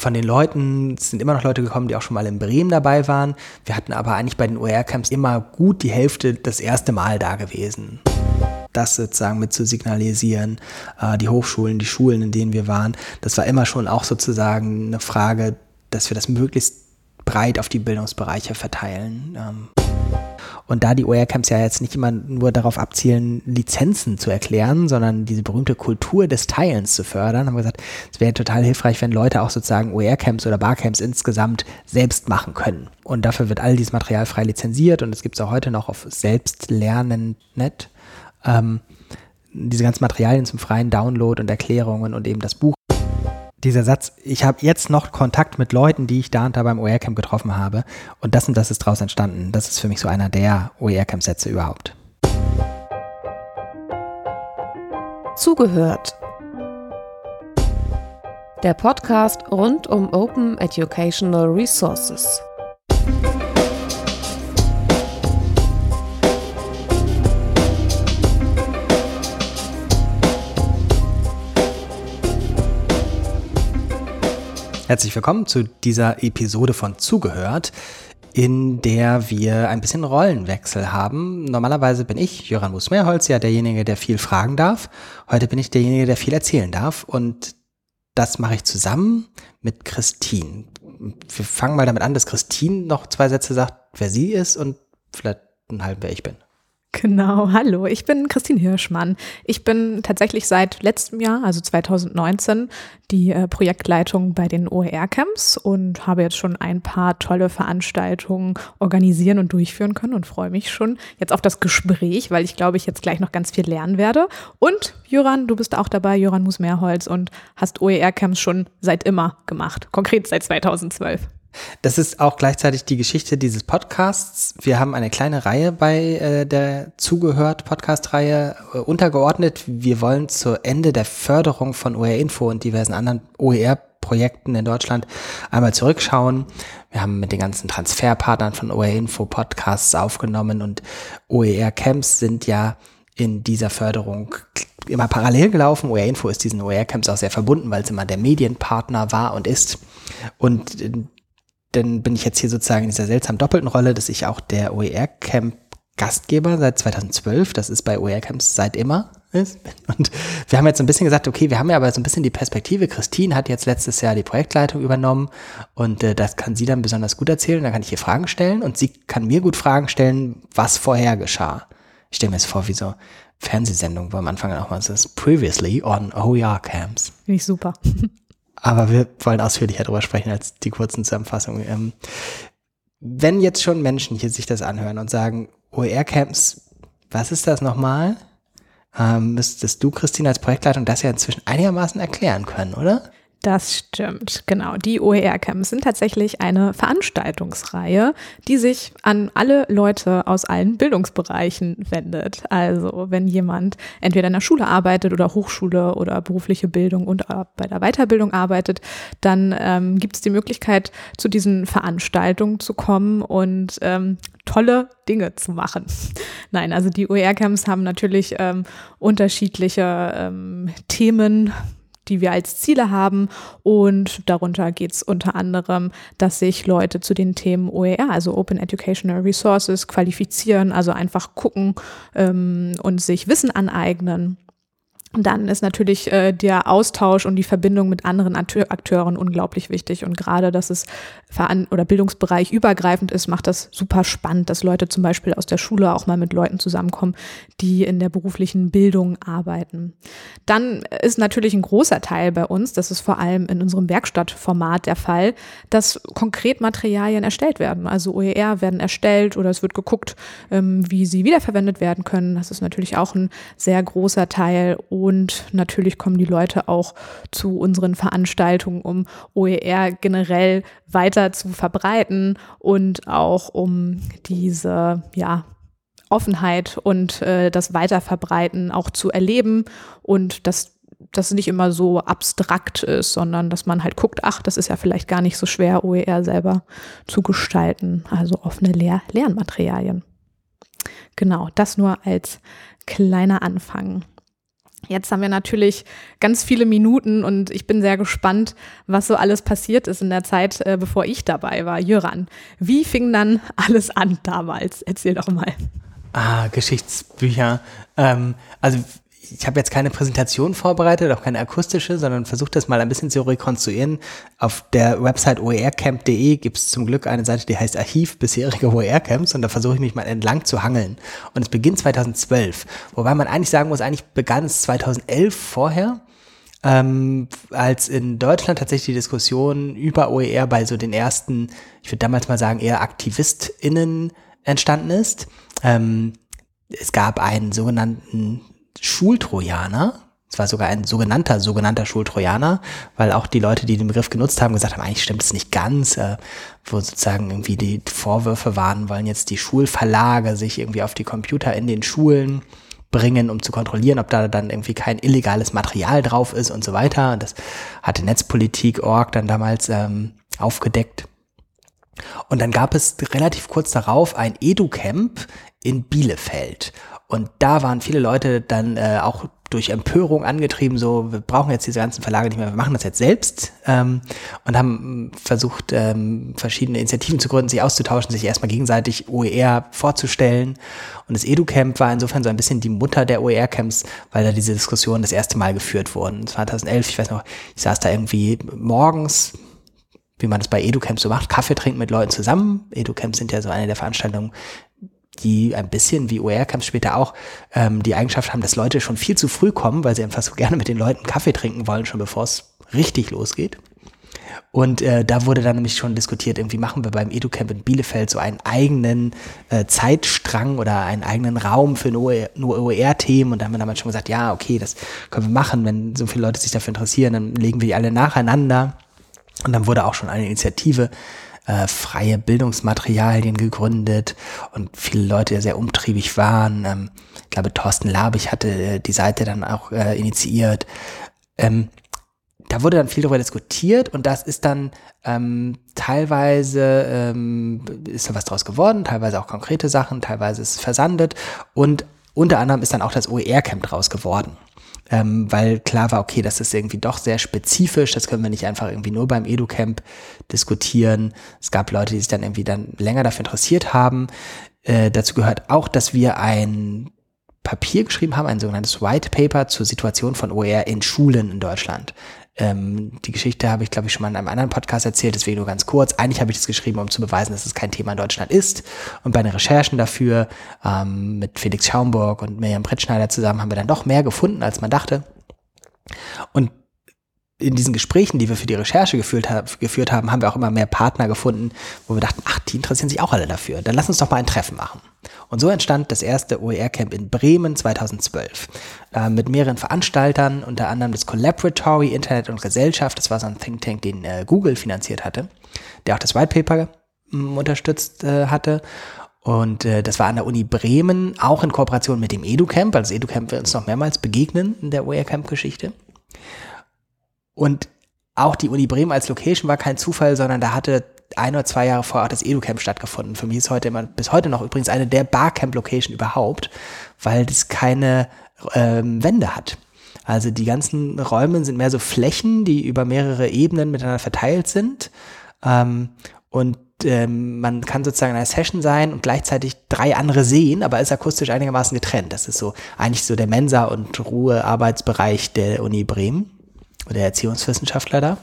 von den Leuten sind immer noch Leute gekommen, die auch schon mal in Bremen dabei waren. Wir hatten aber eigentlich bei den OER-Camps immer gut die Hälfte das erste Mal da gewesen. Das sozusagen mit zu signalisieren, äh, die Hochschulen, die Schulen, in denen wir waren, das war immer schon auch sozusagen eine Frage, dass wir das möglichst breit auf die Bildungsbereiche verteilen. Und da die OER-Camps ja jetzt nicht immer nur darauf abzielen, Lizenzen zu erklären, sondern diese berühmte Kultur des Teilens zu fördern, haben wir gesagt, es wäre total hilfreich, wenn Leute auch sozusagen OER-Camps oder Barcamps insgesamt selbst machen können. Und dafür wird all dieses Material frei lizenziert und es gibt es auch heute noch auf Selbstlernen.net. Ähm, diese ganzen Materialien zum freien Download und Erklärungen und eben das Buch dieser Satz, ich habe jetzt noch Kontakt mit Leuten, die ich da und da beim OER-Camp getroffen habe und das und das ist daraus entstanden. Das ist für mich so einer der OER-Camp-Sätze überhaupt. Zugehört. Der Podcast rund um Open Educational Resources. Herzlich willkommen zu dieser Episode von Zugehört, in der wir ein bisschen Rollenwechsel haben. Normalerweise bin ich, Jöran Musmeerholz, ja derjenige, der viel fragen darf. Heute bin ich derjenige, der viel erzählen darf. Und das mache ich zusammen mit Christine. Wir fangen mal damit an, dass Christine noch zwei Sätze sagt, wer sie ist und vielleicht einen halben, wer ich bin. Genau, hallo, ich bin Christine Hirschmann. Ich bin tatsächlich seit letztem Jahr, also 2019, die äh, Projektleitung bei den OER-Camps und habe jetzt schon ein paar tolle Veranstaltungen organisieren und durchführen können und freue mich schon jetzt auf das Gespräch, weil ich glaube, ich jetzt gleich noch ganz viel lernen werde. Und Jöran, du bist auch dabei, Jöran Musmeerholz und hast OER-Camps schon seit immer gemacht, konkret seit 2012. Das ist auch gleichzeitig die Geschichte dieses Podcasts. Wir haben eine kleine Reihe bei äh, der Zugehört Podcast-Reihe äh, untergeordnet. Wir wollen zu Ende der Förderung von OER Info und diversen anderen OER Projekten in Deutschland einmal zurückschauen. Wir haben mit den ganzen Transferpartnern von OER Info Podcasts aufgenommen und OER Camps sind ja in dieser Förderung immer parallel gelaufen. OER Info ist diesen OER Camps auch sehr verbunden, weil es immer der Medienpartner war und ist. Und äh, dann bin ich jetzt hier sozusagen in dieser seltsam doppelten Rolle, dass ich auch der OER-Camp Gastgeber seit 2012, das ist bei OER-Camps seit immer ist. Und wir haben jetzt ein bisschen gesagt, okay, wir haben ja aber so ein bisschen die Perspektive. Christine hat jetzt letztes Jahr die Projektleitung übernommen und äh, das kann sie dann besonders gut erzählen. Da kann ich ihr Fragen stellen und sie kann mir gut Fragen stellen, was vorher geschah. Ich stelle mir jetzt vor, wie so Fernsehsendung, wo am Anfang auch mal so ist, previously on OER Camps. Finde ich super. Aber wir wollen ausführlicher darüber sprechen als die kurzen Zusammenfassungen. Ähm, wenn jetzt schon Menschen hier sich das anhören und sagen, OER-Camps, was ist das nochmal? Ähm, müsstest du, Christine, als Projektleitung das ja inzwischen einigermaßen erklären können, oder? Das stimmt, genau. Die OER-Camps sind tatsächlich eine Veranstaltungsreihe, die sich an alle Leute aus allen Bildungsbereichen wendet. Also wenn jemand entweder in der Schule arbeitet oder Hochschule oder berufliche Bildung und bei der Weiterbildung arbeitet, dann ähm, gibt es die Möglichkeit, zu diesen Veranstaltungen zu kommen und ähm, tolle Dinge zu machen. Nein, also die OER-Camps haben natürlich ähm, unterschiedliche ähm, Themen die wir als Ziele haben. Und darunter geht es unter anderem, dass sich Leute zu den Themen OER, also Open Educational Resources, qualifizieren, also einfach gucken ähm, und sich Wissen aneignen. Dann ist natürlich äh, der Austausch und die Verbindung mit anderen Akteuren unglaublich wichtig. Und gerade, dass es veran oder Bildungsbereich übergreifend ist, macht das super spannend, dass Leute zum Beispiel aus der Schule auch mal mit Leuten zusammenkommen, die in der beruflichen Bildung arbeiten. Dann ist natürlich ein großer Teil bei uns, das ist vor allem in unserem Werkstattformat der Fall, dass konkret Materialien erstellt werden. Also OER werden erstellt oder es wird geguckt, ähm, wie sie wiederverwendet werden können. Das ist natürlich auch ein sehr großer Teil und natürlich kommen die Leute auch zu unseren Veranstaltungen, um OER generell weiter zu verbreiten und auch um diese, ja, Offenheit und äh, das Weiterverbreiten auch zu erleben und dass das nicht immer so abstrakt ist, sondern dass man halt guckt, ach, das ist ja vielleicht gar nicht so schwer, OER selber zu gestalten. Also offene Lehr Lernmaterialien. Genau, das nur als kleiner Anfang. Jetzt haben wir natürlich ganz viele Minuten und ich bin sehr gespannt, was so alles passiert ist in der Zeit, äh, bevor ich dabei war. Jöran, wie fing dann alles an damals? Erzähl doch mal. Ah, Geschichtsbücher. Ähm, also ich habe jetzt keine Präsentation vorbereitet, auch keine akustische, sondern versuche das mal ein bisschen zu rekonstruieren. Auf der Website oercamp.de gibt es zum Glück eine Seite, die heißt Archiv bisherige OER-Camps und da versuche ich mich mal entlang zu hangeln. Und es beginnt 2012, wobei man eigentlich sagen muss, eigentlich begann es 2011 vorher. Ähm, als in Deutschland tatsächlich die Diskussion über OER bei so den ersten, ich würde damals mal sagen, eher AktivistInnen entstanden ist. Ähm, es gab einen sogenannten Schultrojaner. Es war sogar ein sogenannter, sogenannter Schultrojaner, weil auch die Leute, die den Begriff genutzt haben, gesagt haben, eigentlich stimmt es nicht ganz, äh, wo sozusagen irgendwie die Vorwürfe waren, wollen jetzt die Schulverlage sich irgendwie auf die Computer in den Schulen bringen, um zu kontrollieren, ob da dann irgendwie kein illegales Material drauf ist und so weiter. Das hatte Netzpolitik.org dann damals ähm, aufgedeckt. Und dann gab es relativ kurz darauf ein EduCamp in Bielefeld. Und da waren viele Leute dann äh, auch durch Empörung angetrieben, so, wir brauchen jetzt diese ganzen Verlage nicht mehr, wir machen das jetzt selbst ähm, und haben versucht, ähm, verschiedene Initiativen zu gründen, sich auszutauschen, sich erstmal gegenseitig OER vorzustellen. Und das EduCamp war insofern so ein bisschen die Mutter der OER-Camps, weil da diese Diskussionen das erste Mal geführt wurden. 2011, ich weiß noch, ich saß da irgendwie morgens, wie man das bei EduCamps so macht, Kaffee trinken mit Leuten zusammen. EduCamps sind ja so eine der Veranstaltungen, die ein bisschen wie OER-Camps später auch ähm, die Eigenschaft haben, dass Leute schon viel zu früh kommen, weil sie einfach so gerne mit den Leuten Kaffee trinken wollen, schon bevor es richtig losgeht. Und äh, da wurde dann nämlich schon diskutiert, irgendwie machen wir beim EduCamp in Bielefeld so einen eigenen äh, Zeitstrang oder einen eigenen Raum für nur, OER-Themen. Und da haben wir damals schon gesagt, ja, okay, das können wir machen. Wenn so viele Leute sich dafür interessieren, dann legen wir die alle nacheinander. Und dann wurde auch schon eine Initiative äh, freie Bildungsmaterialien gegründet und viele Leute, sehr umtriebig waren. Ähm, ich glaube, Thorsten Labich hatte äh, die Seite dann auch äh, initiiert. Ähm, da wurde dann viel darüber diskutiert und das ist dann ähm, teilweise ähm, ist da was draus geworden, teilweise auch konkrete Sachen, teilweise ist es versandet und unter anderem ist dann auch das OER-Camp draus geworden ähm, weil klar war, okay, das ist irgendwie doch sehr spezifisch, das können wir nicht einfach irgendwie nur beim EduCamp diskutieren. Es gab Leute, die sich dann irgendwie dann länger dafür interessiert haben. Äh, dazu gehört auch, dass wir ein Papier geschrieben haben, ein sogenanntes White Paper zur Situation von OER in Schulen in Deutschland. Ähm, die Geschichte habe ich, glaube ich, schon mal in einem anderen Podcast erzählt, deswegen nur ganz kurz. Eigentlich habe ich das geschrieben, um zu beweisen, dass es kein Thema in Deutschland ist. Und bei den Recherchen dafür ähm, mit Felix Schaumburg und Miriam Brettschneider zusammen haben wir dann doch mehr gefunden, als man dachte. Und in diesen Gesprächen, die wir für die Recherche geführt, geführt haben, haben wir auch immer mehr Partner gefunden, wo wir dachten, ach, die interessieren sich auch alle dafür. Dann lass uns doch mal ein Treffen machen. Und so entstand das erste OER-Camp in Bremen 2012 äh, mit mehreren Veranstaltern, unter anderem das Collaboratory Internet und Gesellschaft. Das war so ein Think Tank, den äh, Google finanziert hatte, der auch das White Paper ähm, unterstützt äh, hatte. Und äh, das war an der Uni Bremen, auch in Kooperation mit dem EduCamp, das EduCamp wird uns noch mehrmals begegnen in der OER-Camp-Geschichte. Und auch die Uni Bremen als Location war kein Zufall, sondern da hatte ein oder zwei Jahre vorher auch das EduCamp stattgefunden. Für mich ist heute immer, bis heute noch übrigens eine der Barcamp-Location überhaupt, weil das keine ähm, Wände hat. Also die ganzen Räume sind mehr so Flächen, die über mehrere Ebenen miteinander verteilt sind. Ähm, und ähm, man kann sozusagen in einer Session sein und gleichzeitig drei andere sehen, aber ist akustisch einigermaßen getrennt. Das ist so eigentlich so der Mensa- und Ruhearbeitsbereich der Uni Bremen, der Erziehungswissenschaftler da.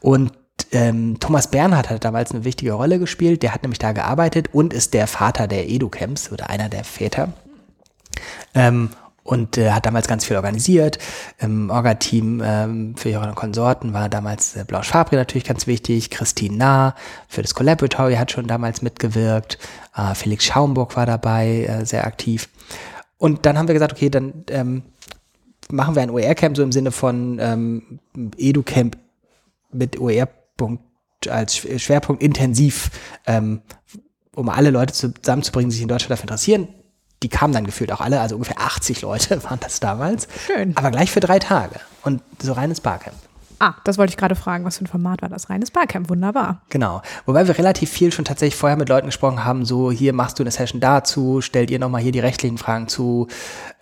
Und ähm, Thomas Bernhard hat damals eine wichtige Rolle gespielt. Der hat nämlich da gearbeitet und ist der Vater der Edu-Camps oder einer der Väter. Ähm, und äh, hat damals ganz viel organisiert. Im Orga-Team ähm, für und Konsorten war damals äh, Blanche Fabri natürlich ganz wichtig. Christine Nah für das Collaboratory hat schon damals mitgewirkt. Äh, Felix Schaumburg war dabei, äh, sehr aktiv. Und dann haben wir gesagt, okay, dann ähm, machen wir ein OER-Camp so im Sinne von ähm, Edu-Camp mit OER Schwerpunkt, als Schwerpunkt intensiv, ähm, um alle Leute zusammenzubringen, die sich in Deutschland dafür interessieren. Die kamen dann gefühlt auch alle, also ungefähr 80 Leute waren das damals. Schön. Aber gleich für drei Tage und so reines Barcamp. Ah, das wollte ich gerade fragen. Was für ein Format war das? Reines Barcamp, wunderbar. Genau. Wobei wir relativ viel schon tatsächlich vorher mit Leuten gesprochen haben, so hier machst du eine Session dazu, stellt ihr nochmal hier die rechtlichen Fragen zu.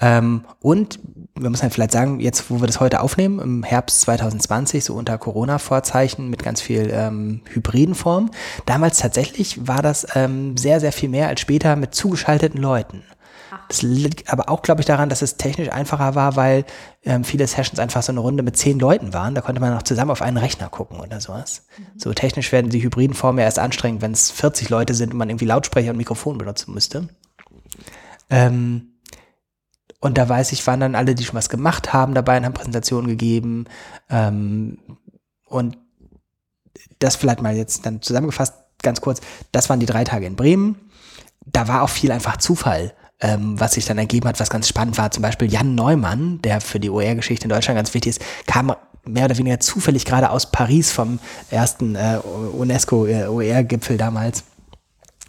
Ähm, und wir müssen halt vielleicht sagen, jetzt wo wir das heute aufnehmen, im Herbst 2020, so unter Corona-Vorzeichen mit ganz viel ähm, hybriden Form, damals tatsächlich war das ähm, sehr, sehr viel mehr als später mit zugeschalteten Leuten. Das liegt aber auch, glaube ich, daran, dass es technisch einfacher war, weil ähm, viele Sessions einfach so eine Runde mit zehn Leuten waren. Da konnte man noch zusammen auf einen Rechner gucken oder sowas. Mhm. So technisch werden die hybriden Formen ja erst anstrengend, wenn es 40 Leute sind und man irgendwie Lautsprecher und Mikrofon benutzen müsste. Ähm, und da weiß ich, waren dann alle, die schon was gemacht haben, dabei und haben Präsentationen gegeben. Ähm, und das vielleicht mal jetzt dann zusammengefasst, ganz kurz. Das waren die drei Tage in Bremen. Da war auch viel einfach Zufall ähm, was sich dann ergeben hat, was ganz spannend war. Zum Beispiel Jan Neumann, der für die OER-Geschichte in Deutschland ganz wichtig ist, kam mehr oder weniger zufällig gerade aus Paris vom ersten äh, UNESCO-OER-Gipfel damals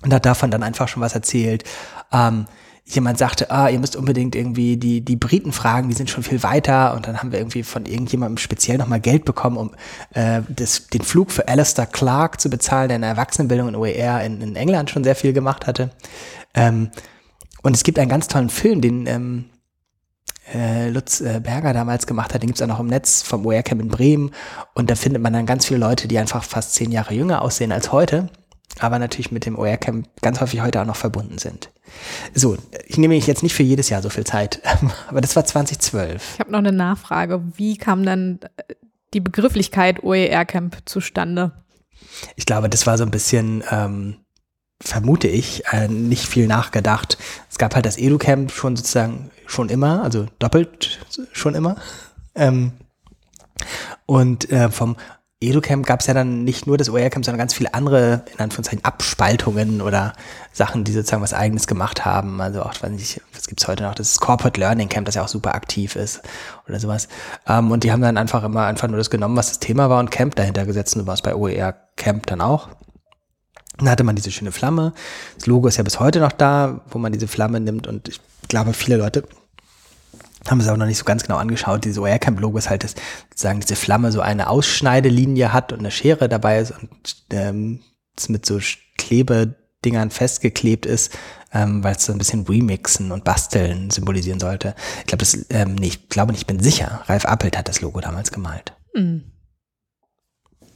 und hat davon dann einfach schon was erzählt. Ähm, jemand sagte, ah, ihr müsst unbedingt irgendwie die, die Briten fragen, die sind schon viel weiter. Und dann haben wir irgendwie von irgendjemandem speziell nochmal Geld bekommen, um äh, das, den Flug für Alistair Clark zu bezahlen, der in der Erwachsenenbildung in OER in, in England schon sehr viel gemacht hatte. Ähm, und es gibt einen ganz tollen Film, den ähm, äh, Lutz äh, Berger damals gemacht hat, den gibt es auch noch im Netz vom OER-Camp in Bremen. Und da findet man dann ganz viele Leute, die einfach fast zehn Jahre jünger aussehen als heute, aber natürlich mit dem OER-Camp ganz häufig heute auch noch verbunden sind. So, ich nehme mich jetzt nicht für jedes Jahr so viel Zeit, aber das war 2012. Ich habe noch eine Nachfrage. Wie kam dann äh, die Begrifflichkeit OER-Camp zustande? Ich glaube, das war so ein bisschen ähm, vermute ich, äh, nicht viel nachgedacht. Es gab halt das EduCamp schon sozusagen schon immer, also doppelt schon immer. Ähm, und äh, vom EduCamp gab es ja dann nicht nur das OER-Camp, sondern ganz viele andere, in Anführungszeichen, Abspaltungen oder Sachen, die sozusagen was Eigenes gemacht haben. Also auch, weiß nicht, was gibt's heute noch? Das Corporate Learning Camp, das ja auch super aktiv ist oder sowas. Ähm, und die haben dann einfach immer einfach nur das genommen, was das Thema war und Camp dahinter gesetzt. Und so war es bei OER Camp dann auch. Dann hatte man diese schöne Flamme. Das Logo ist ja bis heute noch da, wo man diese Flamme nimmt. Und ich glaube, viele Leute haben es auch noch nicht so ganz genau angeschaut. Dieses OR-Camp-Logo ist halt, dass sozusagen diese Flamme so eine Ausschneidelinie hat und eine Schere dabei ist und ähm, mit so Klebedingern festgeklebt ist, ähm, weil es so ein bisschen Remixen und Basteln symbolisieren sollte. Ich glaube, das, ähm, nee, ich glaube nicht, ich bin sicher. Ralf Appelt hat das Logo damals gemalt. Mhm.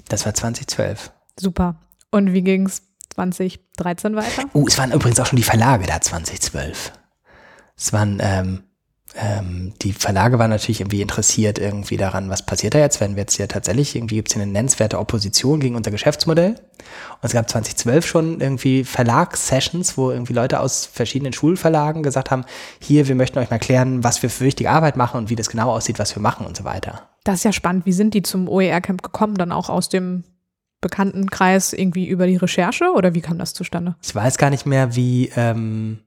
Das war 2012. Super. Und wie ging's 2013 weiter? Oh, es waren übrigens auch schon die Verlage da 2012. Es waren, ähm, ähm, die Verlage waren natürlich irgendwie interessiert irgendwie daran, was passiert da jetzt, wenn wir jetzt hier tatsächlich, irgendwie gibt es hier eine nennenswerte Opposition gegen unser Geschäftsmodell. Und es gab 2012 schon irgendwie Verlagssessions, wo irgendwie Leute aus verschiedenen Schulverlagen gesagt haben, hier, wir möchten euch mal klären, was wir für wichtige Arbeit machen und wie das genau aussieht, was wir machen und so weiter. Das ist ja spannend. Wie sind die zum OER-Camp gekommen, dann auch aus dem Bekanntenkreis irgendwie über die Recherche oder wie kam das zustande? Ich weiß gar nicht mehr, wie ähm,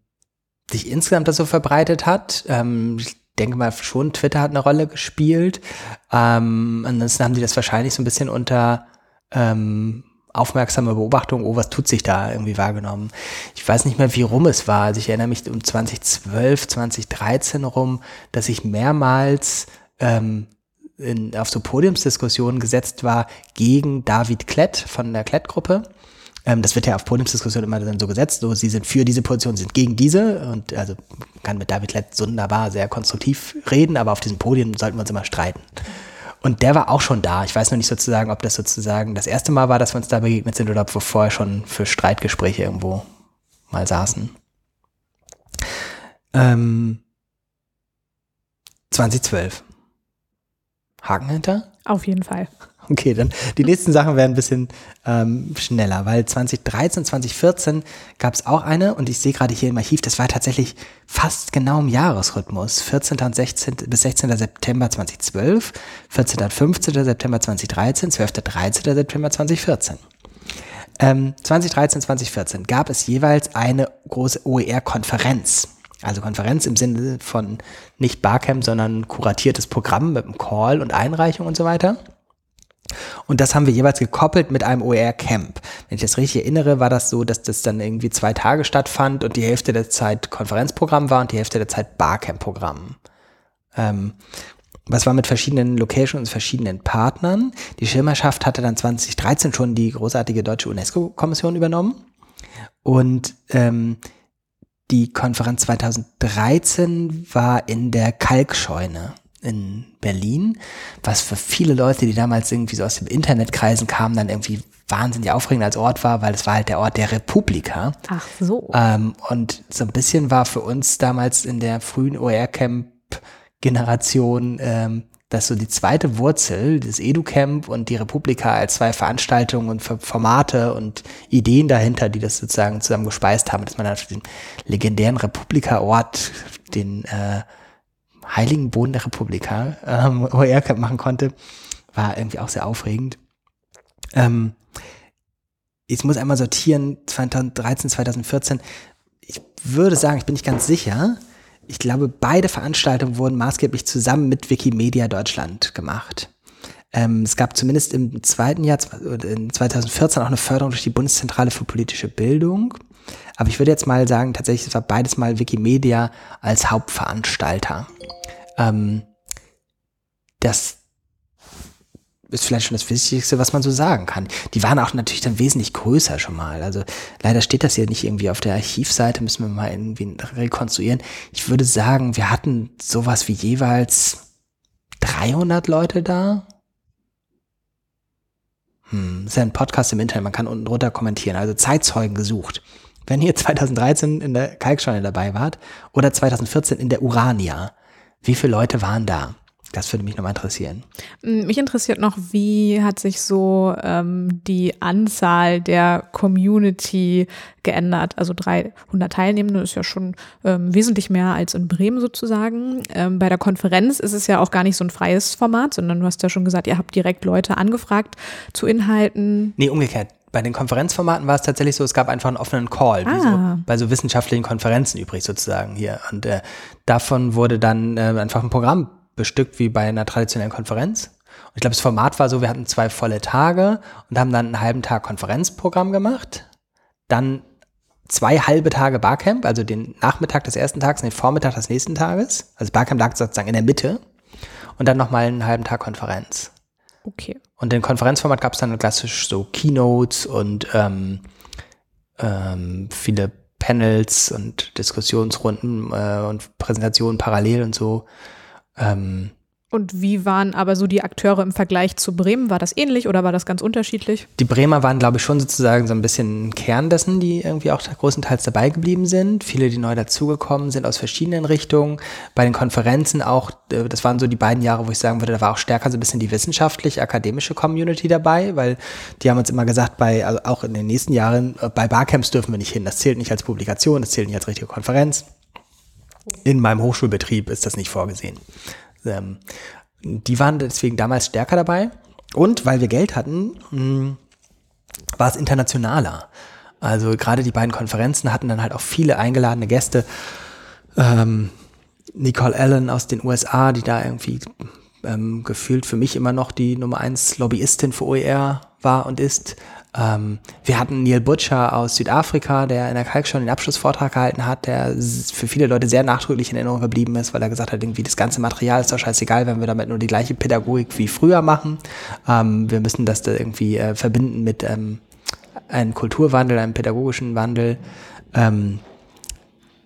sich insgesamt das so verbreitet hat. Ähm, ich denke mal schon, Twitter hat eine Rolle gespielt. Ähm, ansonsten haben die das wahrscheinlich so ein bisschen unter ähm, aufmerksame Beobachtung, oh, was tut sich da irgendwie wahrgenommen. Ich weiß nicht mehr, wie rum es war. Also ich erinnere mich um 2012, 2013 rum, dass ich mehrmals ähm, in, auf so Podiumsdiskussionen gesetzt war gegen David Klett von der Klett-Gruppe. Ähm, das wird ja auf Podiumsdiskussionen immer dann so gesetzt, so sie sind für diese Position, sind gegen diese und also kann mit David Klett wunderbar sehr konstruktiv reden, aber auf diesen Podien sollten wir uns immer streiten. Und der war auch schon da. Ich weiß noch nicht sozusagen, ob das sozusagen das erste Mal war, dass wir uns da begegnet sind oder ob wir vorher schon für Streitgespräche irgendwo mal saßen. Ähm, 2012. Haken hinter? Auf jeden Fall. Okay, dann die nächsten Sachen werden ein bisschen ähm, schneller, weil 2013, 2014 gab es auch eine und ich sehe gerade hier im Archiv, das war tatsächlich fast genau im Jahresrhythmus. 14. und 16. bis 16. September 2012, 14. und 15. September 2013, 12. 13. September 2014. Ähm, 2013, 2014 gab es jeweils eine große OER-Konferenz. Also Konferenz im Sinne von nicht Barcamp, sondern kuratiertes Programm mit einem Call und Einreichung und so weiter. Und das haben wir jeweils gekoppelt mit einem OER-Camp. Wenn ich das richtig erinnere, war das so, dass das dann irgendwie zwei Tage stattfand und die Hälfte der Zeit Konferenzprogramm war und die Hälfte der Zeit Barcamp-Programm. Ähm, Was war mit verschiedenen Locations und verschiedenen Partnern? Die Schirmerschaft hatte dann 2013 schon die großartige deutsche UNESCO-Kommission übernommen. Und ähm, die Konferenz 2013 war in der Kalkscheune in Berlin, was für viele Leute, die damals irgendwie so aus dem Internetkreisen kamen, dann irgendwie wahnsinnig aufregend als Ort war, weil es war halt der Ort der Republika. Ach so. Ähm, und so ein bisschen war für uns damals in der frühen OR-Camp-Generation ähm, das so die zweite Wurzel, das EduCamp und die Republika als zwei Veranstaltungen und Formate und Ideen dahinter, die das sozusagen zusammen gespeist haben, dass man dann den legendären Republika-Ort, den äh, heiligen Boden der Republika, ähm, OER-Camp machen konnte, war irgendwie auch sehr aufregend. Ähm, ich muss einmal sortieren, 2013, 2014. Ich würde sagen, ich bin nicht ganz sicher. Ich glaube, beide Veranstaltungen wurden maßgeblich zusammen mit Wikimedia Deutschland gemacht. Ähm, es gab zumindest im zweiten Jahr, in 2014, auch eine Förderung durch die Bundeszentrale für politische Bildung. Aber ich würde jetzt mal sagen, tatsächlich, es war beides mal Wikimedia als Hauptveranstalter. Ähm, das ist vielleicht schon das Wichtigste, was man so sagen kann. Die waren auch natürlich dann wesentlich größer schon mal. Also leider steht das hier nicht irgendwie auf der Archivseite, müssen wir mal irgendwie rekonstruieren. Ich würde sagen, wir hatten sowas wie jeweils 300 Leute da. Hm, ist ja ein Podcast im Internet, man kann unten drunter kommentieren. Also Zeitzeugen gesucht. Wenn ihr 2013 in der Kalkscheune dabei wart oder 2014 in der Urania, wie viele Leute waren da? Das würde mich nochmal interessieren. Mich interessiert noch, wie hat sich so ähm, die Anzahl der Community geändert? Also 300 Teilnehmende ist ja schon ähm, wesentlich mehr als in Bremen sozusagen. Ähm, bei der Konferenz ist es ja auch gar nicht so ein freies Format, sondern du hast ja schon gesagt, ihr habt direkt Leute angefragt zu Inhalten. Nee, umgekehrt bei den Konferenzformaten war es tatsächlich so, es gab einfach einen offenen Call, ah. wie so ah. bei so wissenschaftlichen Konferenzen übrig sozusagen hier. Und äh, davon wurde dann äh, einfach ein Programm bestückt wie bei einer traditionellen Konferenz. Und ich glaube, das Format war so, wir hatten zwei volle Tage und haben dann einen halben Tag Konferenzprogramm gemacht, dann zwei halbe Tage Barcamp, also den Nachmittag des ersten Tages und den Vormittag des nächsten Tages. Also Barcamp lag sozusagen in der Mitte und dann nochmal einen halben Tag Konferenz. Okay. Und den Konferenzformat gab es dann klassisch so Keynotes und ähm, ähm, viele Panels und Diskussionsrunden äh, und Präsentationen parallel und so. Ähm, und wie waren aber so die Akteure im Vergleich zu Bremen? War das ähnlich oder war das ganz unterschiedlich? Die Bremer waren, glaube ich, schon sozusagen so ein bisschen Kern dessen, die irgendwie auch großenteils dabei geblieben sind. Viele, die neu dazugekommen sind aus verschiedenen Richtungen. Bei den Konferenzen auch, äh, das waren so die beiden Jahre, wo ich sagen würde, da war auch stärker so ein bisschen die wissenschaftlich-akademische Community dabei, weil die haben uns immer gesagt, bei, also auch in den nächsten Jahren, äh, bei Barcamps dürfen wir nicht hin. Das zählt nicht als Publikation, das zählt nicht als richtige Konferenz. In meinem Hochschulbetrieb ist das nicht vorgesehen. Ähm, die waren deswegen damals stärker dabei. Und weil wir Geld hatten, mh, hm, war es internationaler. Also gerade die beiden Konferenzen hatten dann halt auch viele eingeladene Gäste. Ähm, Nicole Allen aus den USA, die da irgendwie ähm, gefühlt für mich immer noch die Nummer eins Lobbyistin für OER war und ist. Ähm, wir hatten Neil Butcher aus Südafrika, der in der Kalk schon den Abschlussvortrag gehalten hat, der für viele Leute sehr nachdrücklich in Erinnerung geblieben ist, weil er gesagt hat, irgendwie das ganze Material ist doch scheißegal, wenn wir damit nur die gleiche Pädagogik wie früher machen. Ähm, wir müssen das da irgendwie äh, verbinden mit ähm, einem Kulturwandel, einem pädagogischen Wandel. Ähm,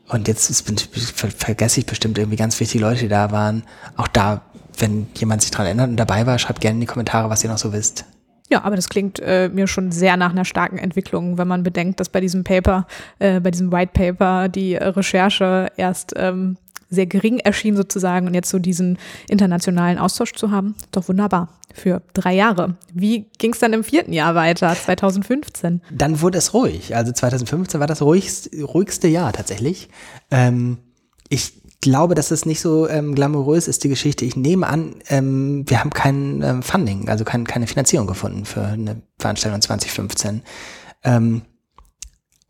und jetzt ist, ver vergesse ich bestimmt irgendwie ganz wichtige Leute, die da waren. Auch da, wenn jemand sich dran erinnert und dabei war, schreibt gerne in die Kommentare, was ihr noch so wisst. Ja, aber das klingt äh, mir schon sehr nach einer starken Entwicklung, wenn man bedenkt, dass bei diesem Paper, äh, bei diesem White Paper die Recherche erst ähm, sehr gering erschien sozusagen und jetzt so diesen internationalen Austausch zu haben, doch wunderbar für drei Jahre. Wie ging es dann im vierten Jahr weiter, 2015? Dann wurde es ruhig. Also 2015 war das ruhigste, ruhigste Jahr tatsächlich. Ähm, ich glaube, dass es nicht so ähm, glamourös ist, die Geschichte. Ich nehme an, ähm, wir haben kein ähm, Funding, also kein, keine Finanzierung gefunden für eine Veranstaltung 2015. Ähm,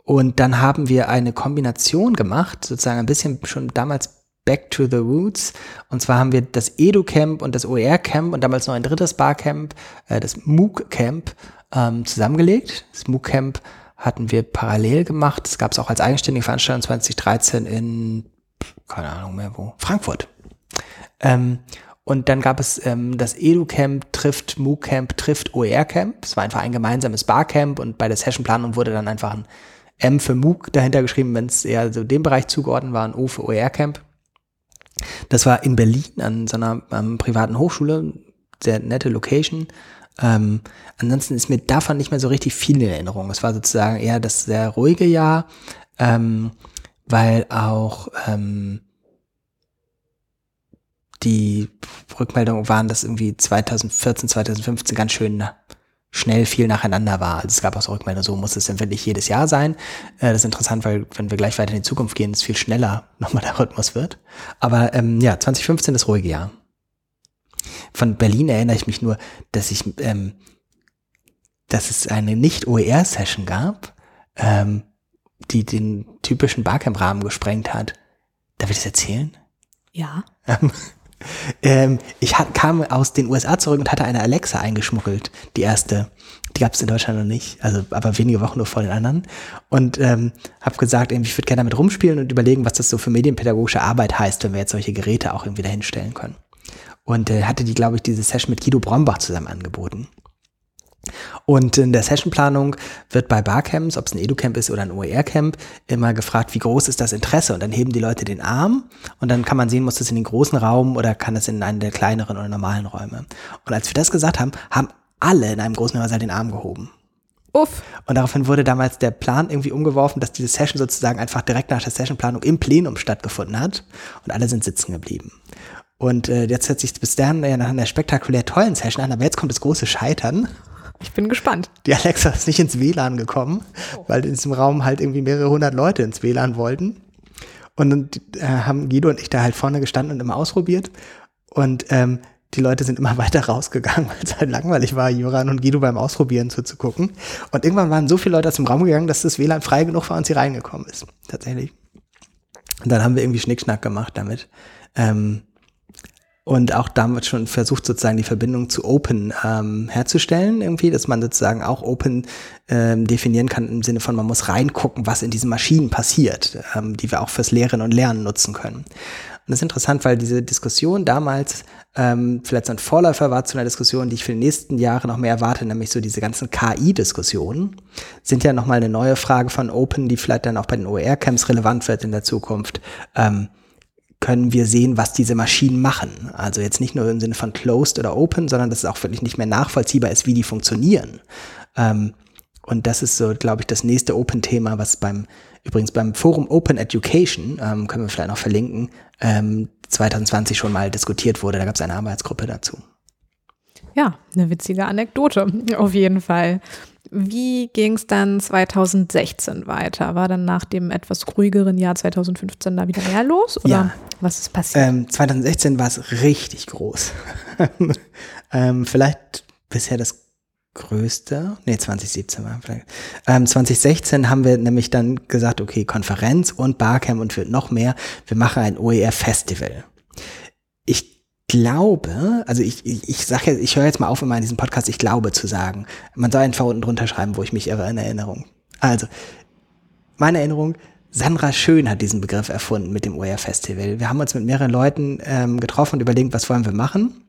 und dann haben wir eine Kombination gemacht, sozusagen ein bisschen schon damals Back to the Roots. Und zwar haben wir das Edu-Camp und das OER-Camp und damals noch ein drittes Barcamp, äh, das MOOC-Camp, ähm, zusammengelegt. Das MOOC-Camp hatten wir parallel gemacht. Das gab es auch als eigenständige Veranstaltung 2013 in keine Ahnung mehr wo, Frankfurt. Ähm, Und dann gab es ähm, das EduCamp trifft MOOCamp trifft OER-Camp. Es war einfach ein gemeinsames Barcamp und bei der Sessionplanung wurde dann einfach ein M für MOOC dahinter geschrieben, wenn es eher so dem Bereich zugeordnet war, ein O für OER-Camp. Das war in Berlin an so einer ähm, privaten Hochschule, sehr nette Location. Ähm, ansonsten ist mir davon nicht mehr so richtig viel in Erinnerung. Es war sozusagen eher das sehr ruhige Jahr, ähm, weil auch ähm, die Rückmeldungen waren, dass irgendwie 2014, 2015 ganz schön schnell viel nacheinander war. Also es gab auch so Rückmeldungen, so muss es wirklich jedes Jahr sein. Äh, das ist interessant, weil wenn wir gleich weiter in die Zukunft gehen, es viel schneller nochmal der Rhythmus wird. Aber ähm, ja, 2015 ist ruhige Jahr. Von Berlin erinnere ich mich nur, dass ich, ähm, dass es eine Nicht-OER-Session gab, ähm, die den typischen Barcamp-Rahmen gesprengt hat. Darf ich das erzählen? Ja. ähm, ich kam aus den USA zurück und hatte eine Alexa eingeschmuggelt, die erste. Die gab es in Deutschland noch nicht, also aber wenige Wochen nur vor den anderen. Und ähm, habe gesagt, irgendwie, ich würde gerne damit rumspielen und überlegen, was das so für medienpädagogische Arbeit heißt, wenn wir jetzt solche Geräte auch irgendwie dahinstellen können. Und äh, hatte die, glaube ich, diese Session mit Guido Brombach zusammen angeboten. Und in der Sessionplanung wird bei Barcamps, ob es ein Educamp ist oder ein OER-Camp, immer gefragt, wie groß ist das Interesse? Und dann heben die Leute den Arm und dann kann man sehen, muss das in den großen Raum oder kann das in einen der kleineren oder normalen Räume. Und als wir das gesagt haben, haben alle in einem großen Hörsaal den Arm gehoben. Uff. Und daraufhin wurde damals der Plan irgendwie umgeworfen, dass diese Session sozusagen einfach direkt nach der Sessionplanung im Plenum stattgefunden hat und alle sind sitzen geblieben. Und äh, jetzt hört sich bis dahin ja nach einer spektakulär tollen Session an, aber jetzt kommt das große Scheitern. Ich bin gespannt. Die Alexa ist nicht ins WLAN gekommen, oh. weil in diesem Raum halt irgendwie mehrere hundert Leute ins WLAN wollten. Und dann äh, haben Guido und ich da halt vorne gestanden und immer ausprobiert. Und ähm, die Leute sind immer weiter rausgegangen, weil es halt langweilig war, Joran und Guido beim Ausprobieren zuzugucken. Und irgendwann waren so viele Leute aus dem Raum gegangen, dass das WLAN frei genug war und sie reingekommen ist. Tatsächlich. Und dann haben wir irgendwie Schnickschnack gemacht damit. Ähm, und auch damit schon versucht sozusagen die Verbindung zu Open ähm, herzustellen irgendwie, dass man sozusagen auch Open ähm, definieren kann im Sinne von, man muss reingucken, was in diesen Maschinen passiert, ähm, die wir auch fürs Lehren und Lernen nutzen können. Und das ist interessant, weil diese Diskussion damals ähm, vielleicht so ein Vorläufer war zu einer Diskussion, die ich für die nächsten Jahre noch mehr erwarte, nämlich so diese ganzen KI-Diskussionen, sind ja nochmal eine neue Frage von Open, die vielleicht dann auch bei den OER-Camps relevant wird in der Zukunft. Ähm, können wir sehen, was diese Maschinen machen. Also jetzt nicht nur im Sinne von closed oder open, sondern dass es auch wirklich nicht mehr nachvollziehbar ist, wie die funktionieren. Ähm, und das ist so, glaube ich, das nächste Open-Thema, was beim, übrigens beim Forum Open Education, ähm, können wir vielleicht noch verlinken, ähm, 2020 schon mal diskutiert wurde. Da gab es eine Arbeitsgruppe dazu. Ja, eine witzige Anekdote, auf jeden Fall. Wie ging es dann 2016 weiter? War dann nach dem etwas ruhigeren Jahr 2015 da wieder mehr los? Oder ja. was ist passiert? Ähm, 2016 war es richtig groß. ähm, vielleicht bisher das größte, nee, 2017 war vielleicht. Ähm, 2016 haben wir nämlich dann gesagt, okay, Konferenz und Barcamp und für noch mehr, wir machen ein OER-Festival. Ich glaube, also ich, ich, ich sage jetzt, ich höre jetzt mal auf, immer in diesem Podcast ich glaube zu sagen. Man soll einfach unten drunter schreiben, wo ich mich irre in Erinnerung. Also, meine Erinnerung, Sandra Schön hat diesen Begriff erfunden mit dem OER Festival. Wir haben uns mit mehreren Leuten ähm, getroffen und überlegt, was wollen wir machen.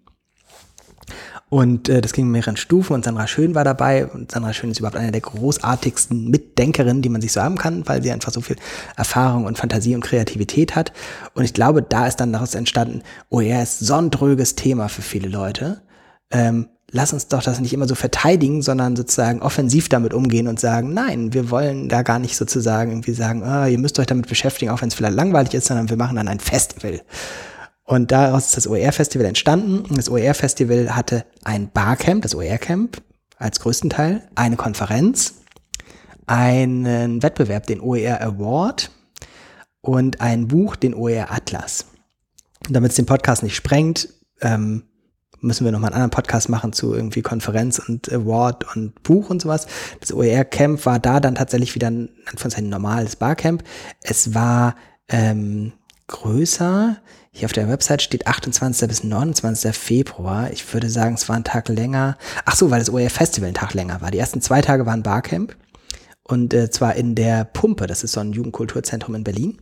Und äh, das ging in mehreren Stufen und Sandra Schön war dabei. Und Sandra Schön ist überhaupt eine der großartigsten Mitdenkerinnen, die man sich so haben kann, weil sie einfach so viel Erfahrung und Fantasie und Kreativität hat. Und ich glaube, da ist dann daraus entstanden, oh ja, ist so ein dröges Thema für viele Leute. Ähm, lass uns doch das nicht immer so verteidigen, sondern sozusagen offensiv damit umgehen und sagen, nein, wir wollen da gar nicht sozusagen irgendwie sagen, ah, ihr müsst euch damit beschäftigen, auch wenn es vielleicht langweilig ist, sondern wir machen dann ein Festival. Und daraus ist das OER-Festival entstanden. Das OER-Festival hatte ein Barcamp, das OER-Camp als größten Teil, eine Konferenz, einen Wettbewerb, den OER Award und ein Buch, den OER Atlas. Damit es den Podcast nicht sprengt, ähm, müssen wir nochmal einen anderen Podcast machen zu irgendwie Konferenz und Award und Buch und sowas. Das OER Camp war da dann tatsächlich wieder ein, ein normales Barcamp. Es war ähm, größer. Hier auf der Website steht 28. bis 29. Februar. Ich würde sagen, es war ein Tag länger. Ach so, weil das OER Festival ein Tag länger war. Die ersten zwei Tage waren Barcamp. Und äh, zwar in der Pumpe. Das ist so ein Jugendkulturzentrum in Berlin.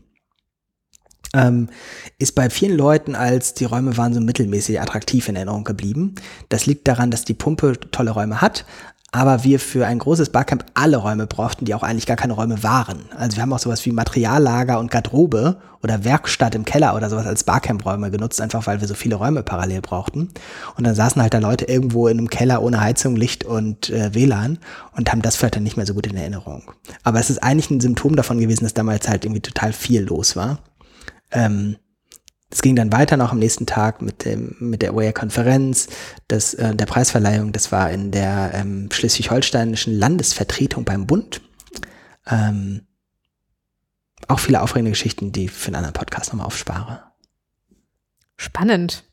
ähm, ist bei vielen Leuten als die Räume waren so mittelmäßig attraktiv in Erinnerung geblieben. Das liegt daran, dass die Pumpe tolle Räume hat, aber wir für ein großes Barcamp alle Räume brauchten, die auch eigentlich gar keine Räume waren. Also wir haben auch sowas wie Materiallager und Garderobe oder Werkstatt im Keller oder sowas als Barcamp-Räume genutzt, einfach weil wir so viele Räume parallel brauchten. Und dann saßen halt da Leute irgendwo in einem Keller ohne Heizung, Licht und äh, WLAN und haben das vielleicht dann nicht mehr so gut in Erinnerung. Aber es ist eigentlich ein Symptom davon gewesen, dass damals halt irgendwie total viel los war. Ähm, es ging dann weiter noch am nächsten Tag mit dem mit der OER-Konferenz, das äh, der Preisverleihung. Das war in der ähm, schleswig-holsteinischen Landesvertretung beim Bund. Ähm, auch viele aufregende Geschichten, die für einen anderen Podcast nochmal aufspare. Spannend.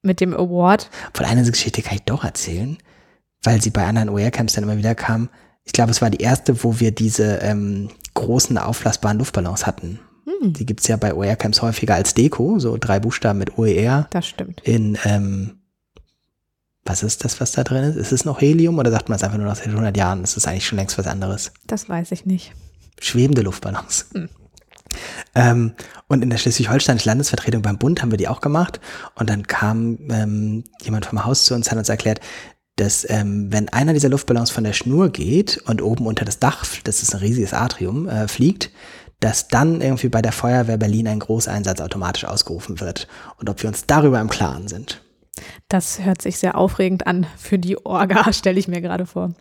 Mit dem Award. Von einer Geschichte kann ich doch erzählen, weil sie bei anderen OER-Camps dann immer wieder kam. Ich glaube, es war die erste, wo wir diese ähm, großen auflassbaren Luftballons hatten hm. Die gibt's ja bei OER-Camps häufiger als Deko, so drei Buchstaben mit OER. Das stimmt. In, ähm, was ist das, was da drin ist? Ist es noch Helium oder sagt man es einfach nur nach 100 Jahren? Das ist eigentlich schon längst was anderes. Das weiß ich nicht. Schwebende Luftballons. Hm. Ähm, und in der Schleswig-Holsteinischen Landesvertretung beim Bund haben wir die auch gemacht. Und dann kam ähm, jemand vom Haus zu uns, hat uns erklärt, dass ähm, wenn einer dieser Luftballons von der Schnur geht und oben unter das Dach, das ist ein riesiges Atrium, äh, fliegt, dass dann irgendwie bei der Feuerwehr Berlin ein Großeinsatz automatisch ausgerufen wird und ob wir uns darüber im Klaren sind. Das hört sich sehr aufregend an für die Orga, stelle ich mir gerade vor.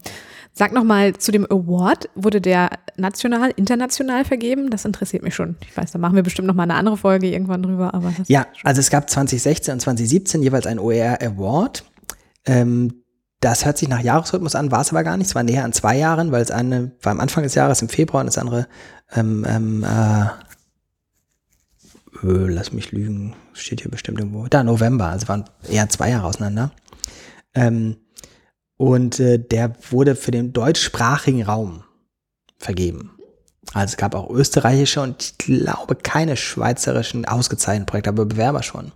Sag nochmal zu dem Award, wurde der national, international vergeben? Das interessiert mich schon. Ich weiß, da machen wir bestimmt nochmal eine andere Folge irgendwann drüber. Aber ja, also es gab 2016 und 2017 jeweils ein OER Award. Ähm, das hört sich nach Jahresrhythmus an, war es aber gar nicht. Es war näher an zwei Jahren, weil es eine war am Anfang des Jahres im Februar und das andere ähm, ähm, äh, öh, lass mich lügen, steht hier bestimmt irgendwo. Da, November, also waren eher zwei Jahre auseinander. Ähm, und äh, der wurde für den deutschsprachigen Raum vergeben. Also es gab auch österreichische und ich glaube keine schweizerischen ausgezeichneten Projekte, aber Bewerber schon.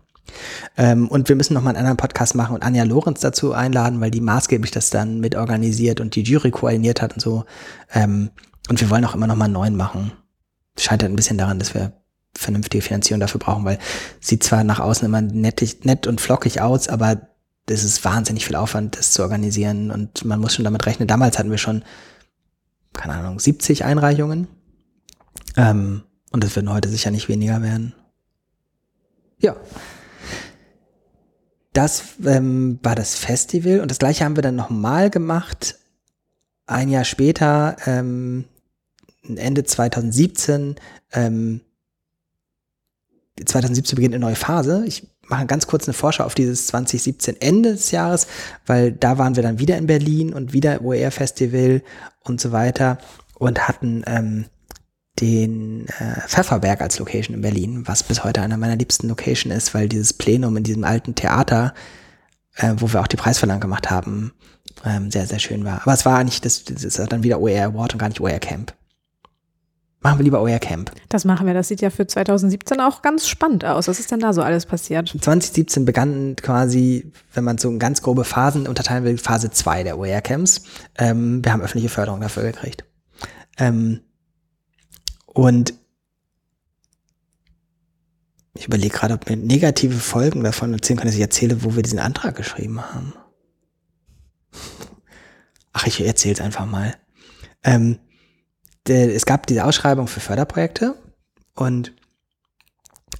Ähm, und wir müssen nochmal einen anderen Podcast machen und Anja Lorenz dazu einladen, weil die maßgeblich das dann mit organisiert und die Jury koordiniert hat und so. Ähm, und wir wollen auch immer noch mal einen neuen machen. Scheint halt ein bisschen daran, dass wir vernünftige Finanzierung dafür brauchen, weil sieht zwar nach außen immer nettig, nett und flockig aus, aber das ist wahnsinnig viel Aufwand, das zu organisieren und man muss schon damit rechnen. Damals hatten wir schon, keine Ahnung, 70 Einreichungen. Ähm, und das werden heute sicher nicht weniger werden. Ja. Das ähm, war das Festival und das gleiche haben wir dann nochmal gemacht. Ein Jahr später ähm, Ende 2017, ähm, 2017 beginnt eine neue Phase. Ich mache ganz kurz eine Vorschau auf dieses 2017 Ende des Jahres, weil da waren wir dann wieder in Berlin und wieder OER Festival und so weiter und hatten ähm, den äh, Pfefferberg als Location in Berlin, was bis heute einer meiner liebsten Location ist, weil dieses Plenum in diesem alten Theater, äh, wo wir auch die Preisverleihung gemacht haben, ähm, sehr, sehr schön war. Aber es war nicht, das, das ist dann wieder OER Award und gar nicht OER Camp. Machen wir lieber euer Camp. Das machen wir. Das sieht ja für 2017 auch ganz spannend aus. Was ist denn da so alles passiert? 2017 begann quasi, wenn man so ganz grobe Phasen unterteilen will, Phase 2 der OER Camps. Ähm, wir haben öffentliche Förderung dafür gekriegt. Ähm, und ich überlege gerade, ob wir negative Folgen davon erzählen können, dass ich erzähle, wo wir diesen Antrag geschrieben haben. Ach, ich erzähle es einfach mal. Ähm, es gab diese Ausschreibung für Förderprojekte und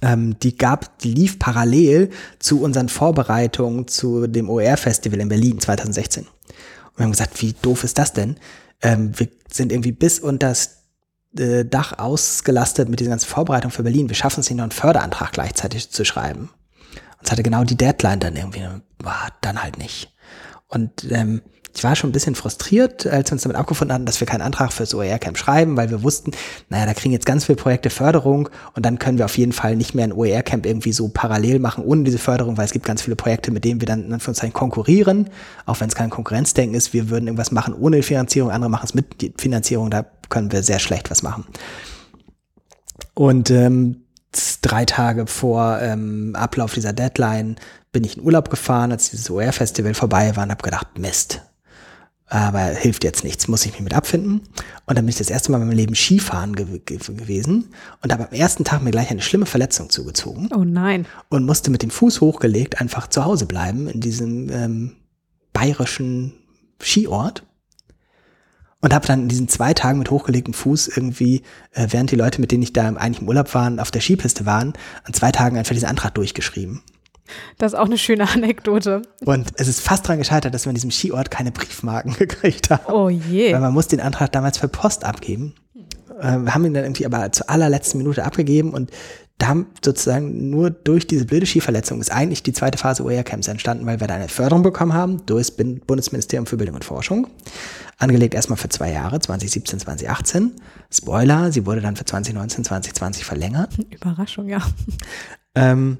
ähm, die gab, die lief parallel zu unseren Vorbereitungen zu dem OER-Festival in Berlin 2016. Und wir haben gesagt, wie doof ist das denn? Ähm, wir sind irgendwie bis unter das äh, Dach ausgelastet mit dieser ganzen Vorbereitung für Berlin. Wir schaffen es nicht noch einen Förderantrag gleichzeitig zu schreiben. Und es hatte genau die Deadline dann irgendwie, war dann halt nicht. Und ähm, ich war schon ein bisschen frustriert, als wir uns damit abgefunden hatten, dass wir keinen Antrag fürs OER-Camp schreiben, weil wir wussten, naja, da kriegen jetzt ganz viele Projekte Förderung und dann können wir auf jeden Fall nicht mehr ein OER-Camp irgendwie so parallel machen ohne diese Förderung, weil es gibt ganz viele Projekte, mit denen wir dann in Anführungszeichen konkurrieren, auch wenn es kein Konkurrenzdenken ist. Wir würden irgendwas machen ohne Finanzierung, andere machen es mit Finanzierung, da können wir sehr schlecht was machen. Und ähm, drei Tage vor ähm, Ablauf dieser Deadline bin ich in Urlaub gefahren, als dieses OER-Festival vorbei war und habe gedacht, Mist, aber hilft jetzt nichts, muss ich mich mit abfinden. Und dann bin ich das erste Mal in meinem Leben Skifahren ge ge gewesen und habe am ersten Tag mir gleich eine schlimme Verletzung zugezogen. Oh nein. Und musste mit dem Fuß hochgelegt einfach zu Hause bleiben in diesem ähm, bayerischen Skiort. Und habe dann in diesen zwei Tagen mit hochgelegtem Fuß irgendwie, äh, während die Leute, mit denen ich da eigentlich im Urlaub waren, auf der Skipiste waren, an zwei Tagen einfach diesen Antrag durchgeschrieben. Das ist auch eine schöne Anekdote. Und es ist fast daran gescheitert, dass wir an diesem Skiort keine Briefmarken gekriegt haben. Oh je. Weil man muss den Antrag damals für Post abgeben. Äh, wir haben ihn dann irgendwie aber zur allerletzten Minute abgegeben und da haben sozusagen nur durch diese blöde Skiverletzung ist eigentlich die zweite Phase OER-Camps entstanden, weil wir da eine Förderung bekommen haben durch das Bundesministerium für Bildung und Forschung. Angelegt erstmal für zwei Jahre, 2017, 2018. Spoiler, sie wurde dann für 2019, 2020 verlängert. Überraschung, ja. Ähm,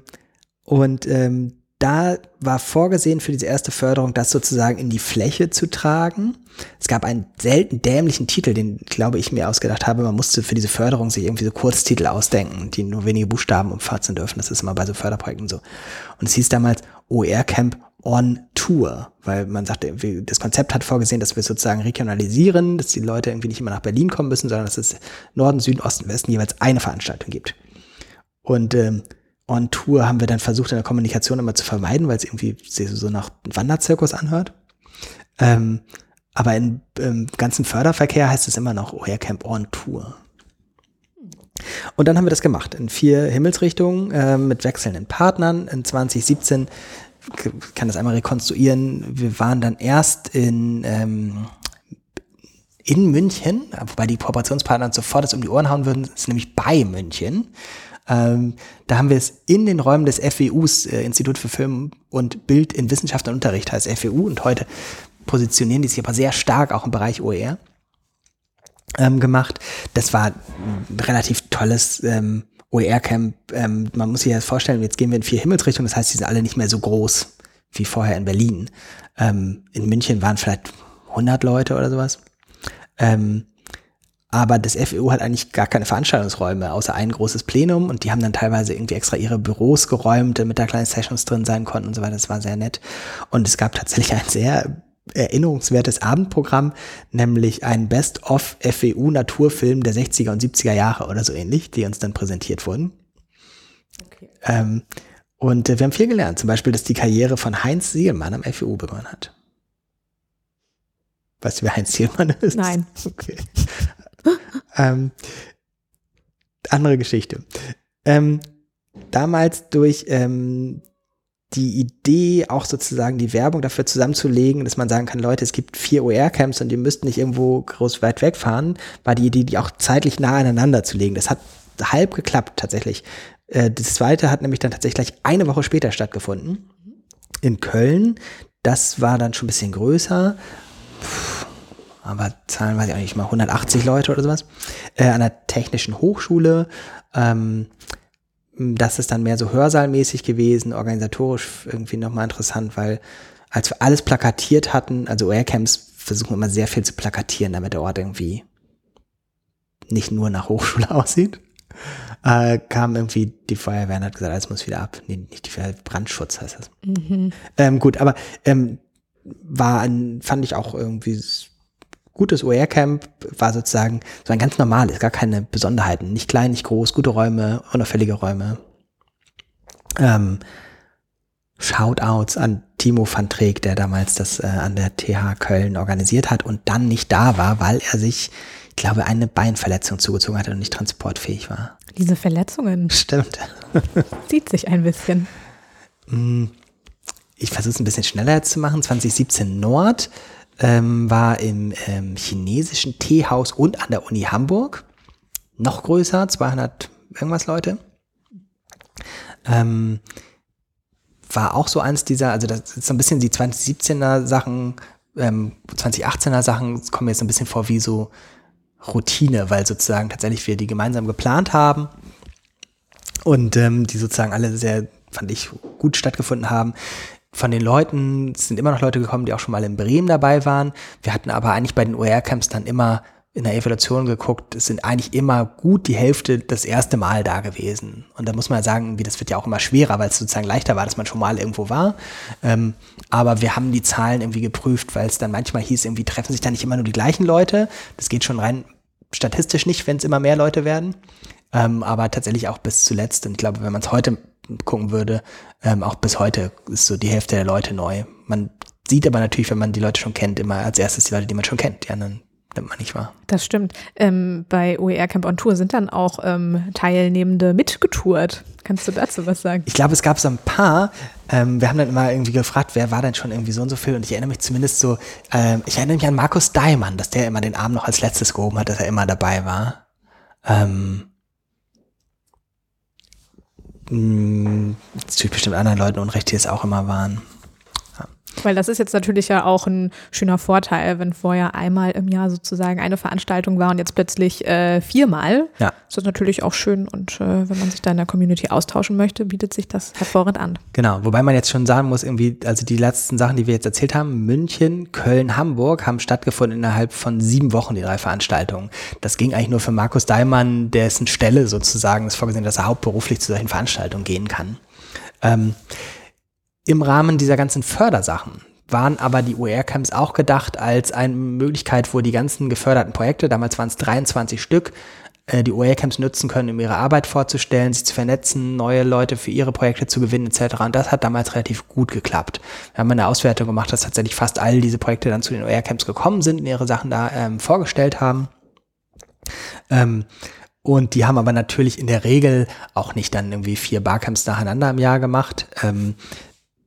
und ähm, da war vorgesehen für diese erste Förderung, das sozusagen in die Fläche zu tragen. Es gab einen selten dämlichen Titel, den, glaube ich, mir ausgedacht habe. Man musste für diese Förderung sich irgendwie so Kurztitel ausdenken, die nur wenige Buchstaben umfassen dürfen. Das ist immer bei so Förderprojekten so. Und es hieß damals OER Camp on Tour, weil man sagte, das Konzept hat vorgesehen, dass wir sozusagen regionalisieren, dass die Leute irgendwie nicht immer nach Berlin kommen müssen, sondern dass es Norden, Süden, Osten, Westen jeweils eine Veranstaltung gibt. Und ähm, on Tour haben wir dann versucht in der Kommunikation immer zu vermeiden, weil es irgendwie so nach Wanderzirkus anhört. Ähm, aber in, im ganzen Förderverkehr heißt es immer noch OER Camp on Tour. Und dann haben wir das gemacht in vier Himmelsrichtungen äh, mit wechselnden Partnern. In 2017 ich kann das einmal rekonstruieren. Wir waren dann erst in ähm, in München, wobei die Kooperationspartner sofort das um die Ohren hauen würden, ist nämlich bei München. Ähm, da haben wir es in den Räumen des FWUs, äh, Institut für Film und Bild in Wissenschaft und Unterricht heißt FWU und heute positionieren die sich aber sehr stark auch im Bereich OER ähm, gemacht. Das war ein relativ tolles ähm, OER-Camp. Ähm, man muss sich das vorstellen, jetzt gehen wir in vier Himmelsrichtungen, das heißt, die sind alle nicht mehr so groß wie vorher in Berlin. Ähm, in München waren vielleicht 100 Leute oder sowas. Ähm, aber das FEU hat eigentlich gar keine Veranstaltungsräume, außer ein großes Plenum und die haben dann teilweise irgendwie extra ihre Büros geräumt, damit da kleine Sessions drin sein konnten und so weiter. Das war sehr nett. Und es gab tatsächlich ein sehr erinnerungswertes Abendprogramm, nämlich ein Best-of FEU Naturfilm der 60er und 70er Jahre oder so ähnlich, die uns dann präsentiert wurden. Okay. Ähm, und äh, wir haben viel gelernt, zum Beispiel, dass die Karriere von Heinz Sielmann am FEU begonnen hat. Weißt du, wer Heinz Sielmann ist? Nein. Okay ähm, andere Geschichte. Ähm, damals durch ähm, die Idee, auch sozusagen die Werbung dafür zusammenzulegen, dass man sagen kann, Leute, es gibt vier OR-Camps und ihr müsst nicht irgendwo groß weit wegfahren, war die Idee, die auch zeitlich nah aneinander zu legen. Das hat halb geklappt tatsächlich. Äh, das zweite hat nämlich dann tatsächlich eine Woche später stattgefunden. In Köln. Das war dann schon ein bisschen größer. Puh aber Zahlen weiß ich auch nicht mal, 180 Leute oder sowas, äh, an der Technischen Hochschule. Ähm, das ist dann mehr so Hörsaalmäßig gewesen, organisatorisch irgendwie nochmal interessant, weil als wir alles plakatiert hatten, also OR-Camps versuchen immer sehr viel zu plakatieren, damit der Ort irgendwie nicht nur nach Hochschule aussieht. Äh, kam irgendwie die Feuerwehr und hat gesagt, alles muss wieder ab. Nee, nicht die Feuerwehr, Brandschutz heißt das. Mhm. Ähm, gut, aber ähm, war ein, fand ich auch irgendwie gutes OER-Camp war sozusagen so ein ganz normales, gar keine Besonderheiten. Nicht klein, nicht groß, gute Räume, unauffällige Räume. Ähm, Shoutouts an Timo van Treek, der damals das äh, an der TH Köln organisiert hat und dann nicht da war, weil er sich, ich glaube, eine Beinverletzung zugezogen hatte und nicht transportfähig war. Diese Verletzungen. Stimmt. Zieht sich ein bisschen. Mm, ich versuche es ein bisschen schneller jetzt zu machen. 2017 Nord ähm, war im ähm, chinesischen Teehaus und an der Uni Hamburg. Noch größer, 200 irgendwas Leute. Ähm, war auch so eins dieser, also das ist so ein bisschen die 2017er Sachen, ähm, 2018er Sachen kommen mir jetzt ein bisschen vor wie so Routine, weil sozusagen tatsächlich wir die gemeinsam geplant haben und ähm, die sozusagen alle sehr, fand ich, gut stattgefunden haben von den Leuten sind immer noch Leute gekommen, die auch schon mal in Bremen dabei waren. Wir hatten aber eigentlich bei den OER-Camps dann immer in der Evaluation geguckt, es sind eigentlich immer gut die Hälfte das erste Mal da gewesen. Und da muss man sagen, wie das wird ja auch immer schwerer, weil es sozusagen leichter war, dass man schon mal irgendwo war. Ähm, aber wir haben die Zahlen irgendwie geprüft, weil es dann manchmal hieß, irgendwie treffen sich da nicht immer nur die gleichen Leute. Das geht schon rein statistisch nicht, wenn es immer mehr Leute werden. Ähm, aber tatsächlich auch bis zuletzt. Und ich glaube, wenn man es heute gucken würde, ähm, auch bis heute ist so die Hälfte der Leute neu. Man sieht aber natürlich, wenn man die Leute schon kennt, immer als erstes die Leute, die man schon kennt. Die anderen nimmt man nicht wahr. Das stimmt. Ähm, bei OER Camp on Tour sind dann auch ähm, Teilnehmende mitgetourt. Kannst du dazu was sagen? Ich glaube, es gab so ein paar. Ähm, wir haben dann immer irgendwie gefragt, wer war denn schon irgendwie so und so viel. Und ich erinnere mich zumindest so, ähm, ich erinnere mich an Markus Daimann, dass der immer den Arm noch als letztes gehoben hat, dass er immer dabei war. Ähm, mh, hm, bestimmt anderen Leuten Unrecht, die es auch immer waren. Weil das ist jetzt natürlich ja auch ein schöner Vorteil, wenn vorher einmal im Jahr sozusagen eine Veranstaltung war und jetzt plötzlich äh, viermal. Ja. Ist das natürlich auch schön und äh, wenn man sich da in der Community austauschen möchte, bietet sich das hervorragend an. Genau, wobei man jetzt schon sagen muss, irgendwie, also die letzten Sachen, die wir jetzt erzählt haben, München, Köln, Hamburg, haben stattgefunden innerhalb von sieben Wochen, die drei Veranstaltungen. Das ging eigentlich nur für Markus Daimann, dessen Stelle sozusagen ist vorgesehen, dass er hauptberuflich zu solchen Veranstaltungen gehen kann. Ähm, im Rahmen dieser ganzen Fördersachen waren aber die OER-Camps auch gedacht als eine Möglichkeit, wo die ganzen geförderten Projekte, damals waren es 23 Stück, äh, die OER-Camps nutzen können, um ihre Arbeit vorzustellen, sich zu vernetzen, neue Leute für ihre Projekte zu gewinnen etc. Und das hat damals relativ gut geklappt. Wir haben eine Auswertung gemacht, dass tatsächlich fast all diese Projekte dann zu den OER-Camps gekommen sind und ihre Sachen da ähm, vorgestellt haben. Ähm, und die haben aber natürlich in der Regel auch nicht dann irgendwie vier Barcamps nacheinander im Jahr gemacht. Ähm,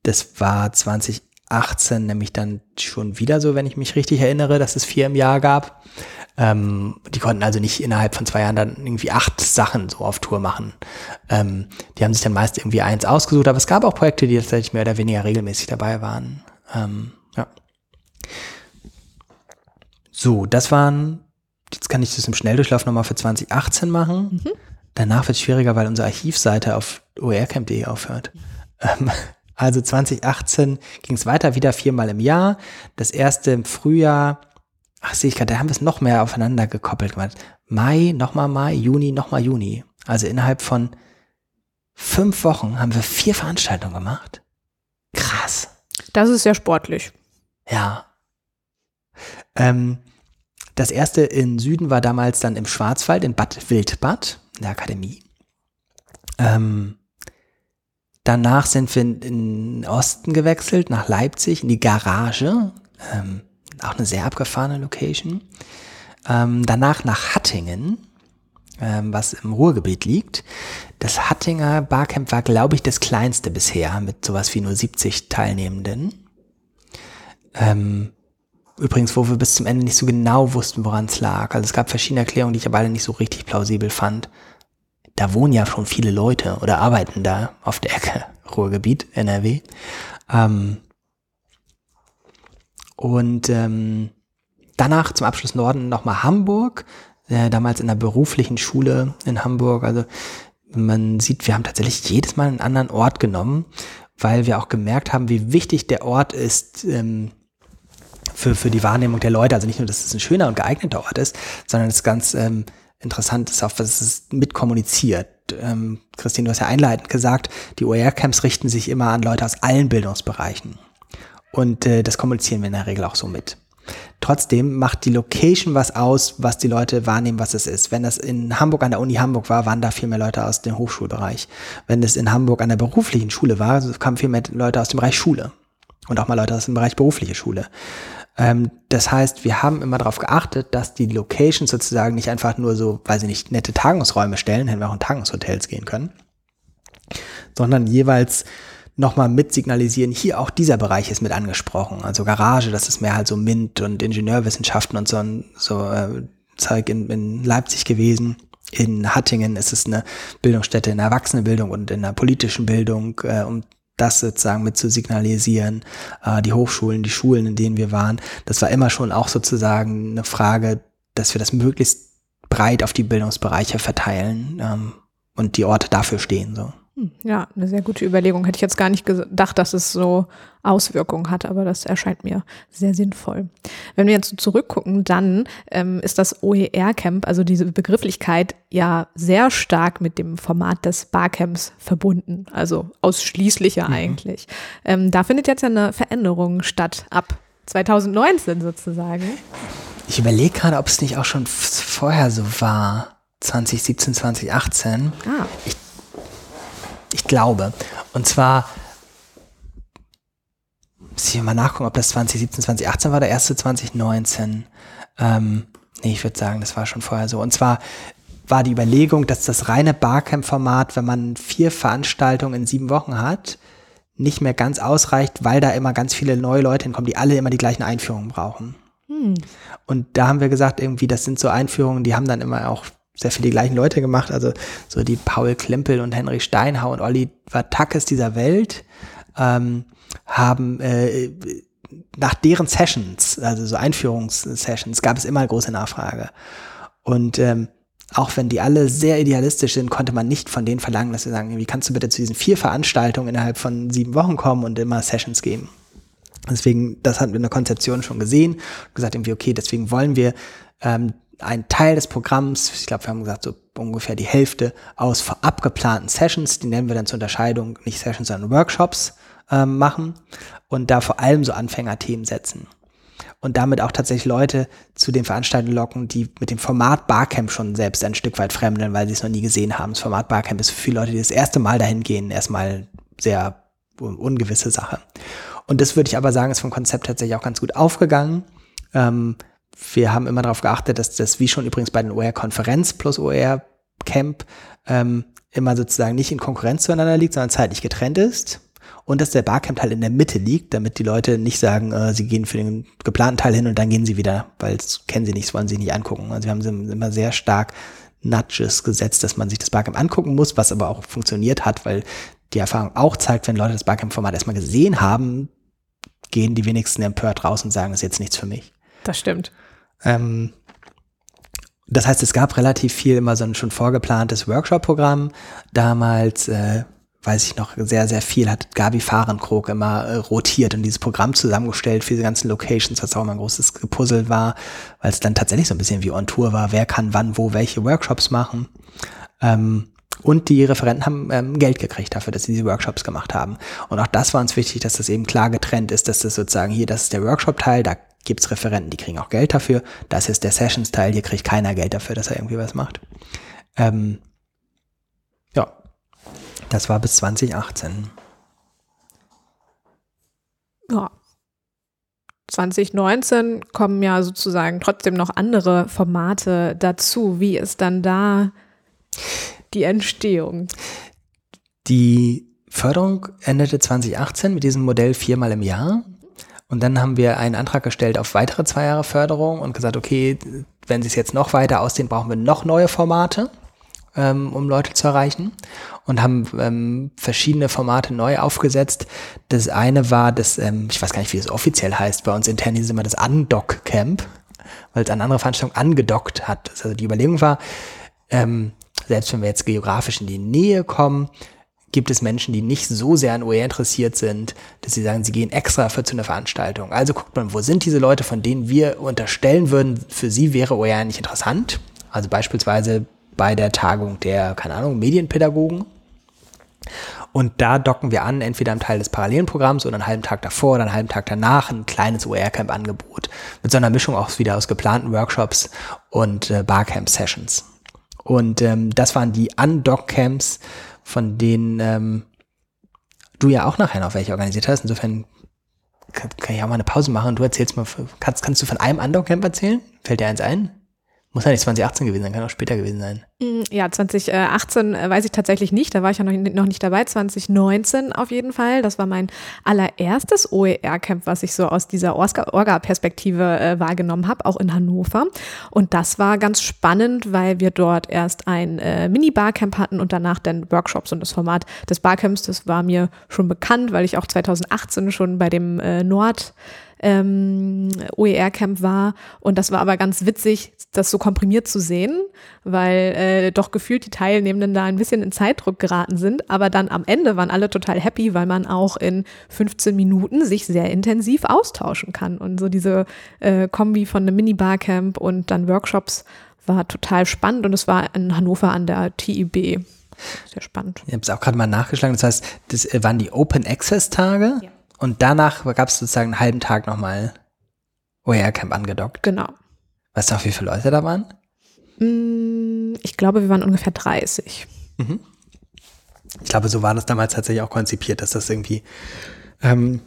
das war 2018 nämlich dann schon wieder so, wenn ich mich richtig erinnere, dass es vier im Jahr gab. Ähm, die konnten also nicht innerhalb von zwei Jahren dann irgendwie acht Sachen so auf Tour machen. Ähm, die haben sich dann meist irgendwie eins ausgesucht, aber es gab auch Projekte, die tatsächlich mehr oder weniger regelmäßig dabei waren. Ähm, ja. So, das waren, jetzt kann ich das im Schnelldurchlauf nochmal für 2018 machen. Mhm. Danach wird es schwieriger, weil unsere Archivseite auf oercamp.de aufhört. Mhm. Also 2018 ging es weiter, wieder viermal im Jahr. Das erste im Frühjahr, ach sehe ich gerade, da haben wir es noch mehr aufeinander gekoppelt gemacht. Mai, nochmal Mai, Juni, nochmal Juni. Also innerhalb von fünf Wochen haben wir vier Veranstaltungen gemacht. Krass. Das ist sehr sportlich. Ja. Ähm, das erste in Süden war damals dann im Schwarzwald, in Bad Wildbad, in der Akademie. Ähm, Danach sind wir in den Osten gewechselt, nach Leipzig, in die Garage. Ähm, auch eine sehr abgefahrene Location. Ähm, danach nach Hattingen, ähm, was im Ruhrgebiet liegt. Das Hattinger Barcamp war, glaube ich, das kleinste bisher, mit sowas wie nur 70 Teilnehmenden. Ähm, übrigens, wo wir bis zum Ende nicht so genau wussten, woran es lag. Also es gab verschiedene Erklärungen, die ich aber alle nicht so richtig plausibel fand da wohnen ja schon viele Leute oder arbeiten da auf der Ecke Ruhrgebiet, NRW. Ähm, und ähm, danach zum Abschluss Norden nochmal Hamburg, äh, damals in der beruflichen Schule in Hamburg. Also man sieht, wir haben tatsächlich jedes Mal einen anderen Ort genommen, weil wir auch gemerkt haben, wie wichtig der Ort ist ähm, für, für die Wahrnehmung der Leute. Also nicht nur, dass es ein schöner und geeigneter Ort ist, sondern es ist ganz ähm, interessant ist, auf was es mitkommuniziert. Ähm, Christine, du hast ja einleitend gesagt, die OER-Camps richten sich immer an Leute aus allen Bildungsbereichen. Und äh, das kommunizieren wir in der Regel auch so mit. Trotzdem macht die Location was aus, was die Leute wahrnehmen, was es ist. Wenn das in Hamburg an der Uni Hamburg war, waren da viel mehr Leute aus dem Hochschulbereich. Wenn es in Hamburg an der beruflichen Schule war, kamen viel mehr Leute aus dem Bereich Schule. Und auch mal Leute aus dem Bereich berufliche Schule. Ähm, das heißt, wir haben immer darauf geachtet, dass die Locations sozusagen nicht einfach nur so, weil sie nicht nette Tagungsräume stellen, hätten wir auch in Tagungshotels gehen können, sondern jeweils nochmal mit signalisieren, hier auch dieser Bereich ist mit angesprochen. Also Garage, das ist mehr halt so MINT und Ingenieurwissenschaften und so, so äh, Zeug in, in Leipzig gewesen. In Hattingen ist es eine Bildungsstätte in der Erwachsenenbildung und in der politischen Bildung, äh, um das sozusagen mit zu signalisieren, äh, die Hochschulen, die Schulen, in denen wir waren, das war immer schon auch sozusagen eine Frage, dass wir das möglichst breit auf die Bildungsbereiche verteilen ähm, und die Orte dafür stehen. So. Hm, Ja, eine sehr gute Überlegung. Hätte ich jetzt gar nicht gedacht, dass es so Auswirkungen hat, aber das erscheint mir sehr sinnvoll. Wenn wir jetzt so zurückgucken, dann ähm, ist das OER-Camp, also diese Begrifflichkeit, ja sehr stark mit dem Format des Barcamps verbunden, also ausschließlich ja eigentlich. Ähm, da findet jetzt ja eine Veränderung statt, ab 2019 sozusagen. Ich überlege gerade, ob es nicht auch schon vorher so war. 2017, 2018. Ah, Ich glaube. Und zwar, muss ich mal nachgucken, ob das 2017, 2018 war, der erste 2019. Ähm, nee, ich würde sagen, das war schon vorher so. Und zwar war die Überlegung, dass das reine Barcamp-Format, wenn man vier Veranstaltungen in sieben Wochen hat, nicht mehr ganz ausreicht, weil da immer ganz viele neue Leute hinkommen, die alle immer die gleichen Einführungen brauchen. Und da haben wir gesagt, irgendwie, das sind so Einführungen, die haben dann immer auch sehr viele gleichen Leute gemacht, also so die Paul Klimpel und Henry Steinhau und Oliver Tackes dieser Welt ähm, haben äh, nach deren Sessions, also so Einführungssessions, gab es immer große Nachfrage. Und ähm, auch wenn die alle sehr idealistisch sind, konnte man nicht von denen verlangen, dass sie sagen, wie kannst du bitte zu diesen vier Veranstaltungen innerhalb von sieben Wochen kommen und immer Sessions geben. Deswegen, das hatten wir in der Konzeption schon gesehen gesagt, irgendwie, okay, deswegen wollen wir ähm, einen Teil des Programms, ich glaube, wir haben gesagt, so ungefähr die Hälfte aus vorab geplanten Sessions, die nennen wir dann zur Unterscheidung nicht Sessions, sondern Workshops ähm, machen und da vor allem so Anfängerthemen setzen. Und damit auch tatsächlich Leute zu den Veranstaltungen locken, die mit dem Format Barcamp schon selbst ein Stück weit fremdeln, weil sie es noch nie gesehen haben. Das Format Barcamp ist für viele Leute, die das erste Mal dahin gehen, erstmal sehr un- ungewisse Sache. Und das würde ich aber sagen, ist vom Konzept tatsächlich auch ganz gut aufgegangen. Ähm, wir haben immer darauf geachtet, dass das, wie schon übrigens bei den OER-Konferenz plus OER-Camp, ähm, immer sozusagen nicht in Konkurrenz zueinander liegt, sondern zeitlich getrennt ist. Und dass der Barcamp halt in der Mitte liegt, damit die Leute nicht sagen, äh, sie gehen für den geplanten Teil hin und dann gehen sie wieder, weil das kennen sie nicht, wollen sie nicht angucken. Also wir haben immer sehr stark Nudges gesetzt, dass man sich das Barcamp angucken muss, was aber auch funktioniert hat, weil die Erfahrung auch zeigt, wenn Leute das Barcamp-Format erstmal gesehen haben, gehen die wenigsten empört raus und sagen, das ist jetzt nichts für mich. das stimmt. Ähm, das heißt, es gab relativ viel immer so ein schon vorgeplantes Workshop-Programm. Damals, äh, weiß ich noch, sehr, sehr viel hat Gabi Fahrenkrog immer äh, rotiert und dieses Programm zusammengestellt für diese ganzen Locations, was auch immer ein großes Gepuzzle war, weil es dann tatsächlich so ein bisschen wie on Tour war, wer kann wann, wo, welche Workshops machen. Ähm, und die Referenten haben ähm, Geld gekriegt dafür, dass sie diese Workshops gemacht haben. Und auch das war uns wichtig, dass das eben klar getrennt ist, dass das sozusagen hier, das ist der Workshop-Teil, da gibt's Referenten, die kriegen auch Geld dafür. Das ist der Sessions-Teil, hier kriegt keiner Geld dafür, dass er irgendwie was macht. Ähm, ja, das war bis 2018. Ja. 2019 kommen ja sozusagen trotzdem noch andere Formate dazu. Wie ist dann da die Entstehung? Die Förderung endete 2018 mit diesem Modell viermal im Jahr. Und dann haben wir einen Antrag gestellt auf weitere zwei Jahre Förderung und gesagt, okay, wenn sie es jetzt noch weiter ausdehnen, brauchen wir noch neue Formate, ähm, um Leute zu erreichen. Und haben ähm, verschiedene Formate neu aufgesetzt. Das eine war das, ähm, ich weiß gar nicht, wie es offiziell heißt, bei uns intern hieß es immer das Undock Camp, weil es an andere Veranstaltungen angedockt hat. Also die Überlegung war, ähm, selbst wenn wir jetzt geografisch in die Nähe kommen, gibt es Menschen, die nicht so sehr an OER interessiert sind, dass sie sagen, sie gehen extra für zu einer Veranstaltung. Also guckt man, wo sind diese Leute, von denen wir unterstellen würden, für sie wäre OER nicht interessant. Also beispielsweise bei der Tagung der, keine Ahnung, Medienpädagogen. Und da docken wir an, entweder am Teil des parallelen Programms oder einen halben Tag davor oder einen halben Tag danach ein kleines OER-Camp-Angebot. Mit so einer Mischung auch wieder aus geplanten Workshops und äh, Barcamp-Sessions. Und ähm, das waren die Undock-Camps, von denen ähm, du ja auch nachher noch welche organisiert hast. Insofern kann, kann ich auch mal eine Pause machen und du erzählst mal, kannst, kannst du von einem Undock-Camp erzählen? Fällt dir eins ein? Muss ja nicht 2018 gewesen sein, kann auch später gewesen sein. Ja, 2018 äh, weiß ich tatsächlich nicht, da war ich ja noch, noch nicht dabei. 2019 auf jeden Fall. Das war mein allererstes OER-Camp, was ich so aus dieser Orga- Orga-Perspektive äh, wahrgenommen habe, auch in Hannover. Und das war ganz spannend, weil wir dort erst ein äh, Mini-Barcamp hatten und danach dann Workshops. Und das Format des Barcamps, das war mir schon bekannt, weil ich auch 2018 schon bei dem äh, Nord ähm, OER-Camp war. Und das war aber ganz witzig, das so komprimiert zu sehen, weil äh, doch gefühlt die Teilnehmenden da ein bisschen in Zeitdruck geraten sind. Aber dann am Ende waren alle total happy, weil man auch in 15 Minuten sich sehr intensiv austauschen kann. Und so diese äh, Kombi von einem Mini-Barcamp und dann Workshops war total spannend und es war in Hannover an der TIB. Sehr spannend. Ich habe es auch gerade mal nachgeschlagen. Das heißt, das äh, waren die Open Access Tage ja. Und danach gab es sozusagen einen halben Tag nochmal OER Camp angedockt. Genau. Weißt du auch, wie viele Leute da waren? Mm, ich glaube, wir waren ungefähr 30. Mhm. Ich glaube, so war das damals tatsächlich auch konzipiert, dass das irgendwie ähm,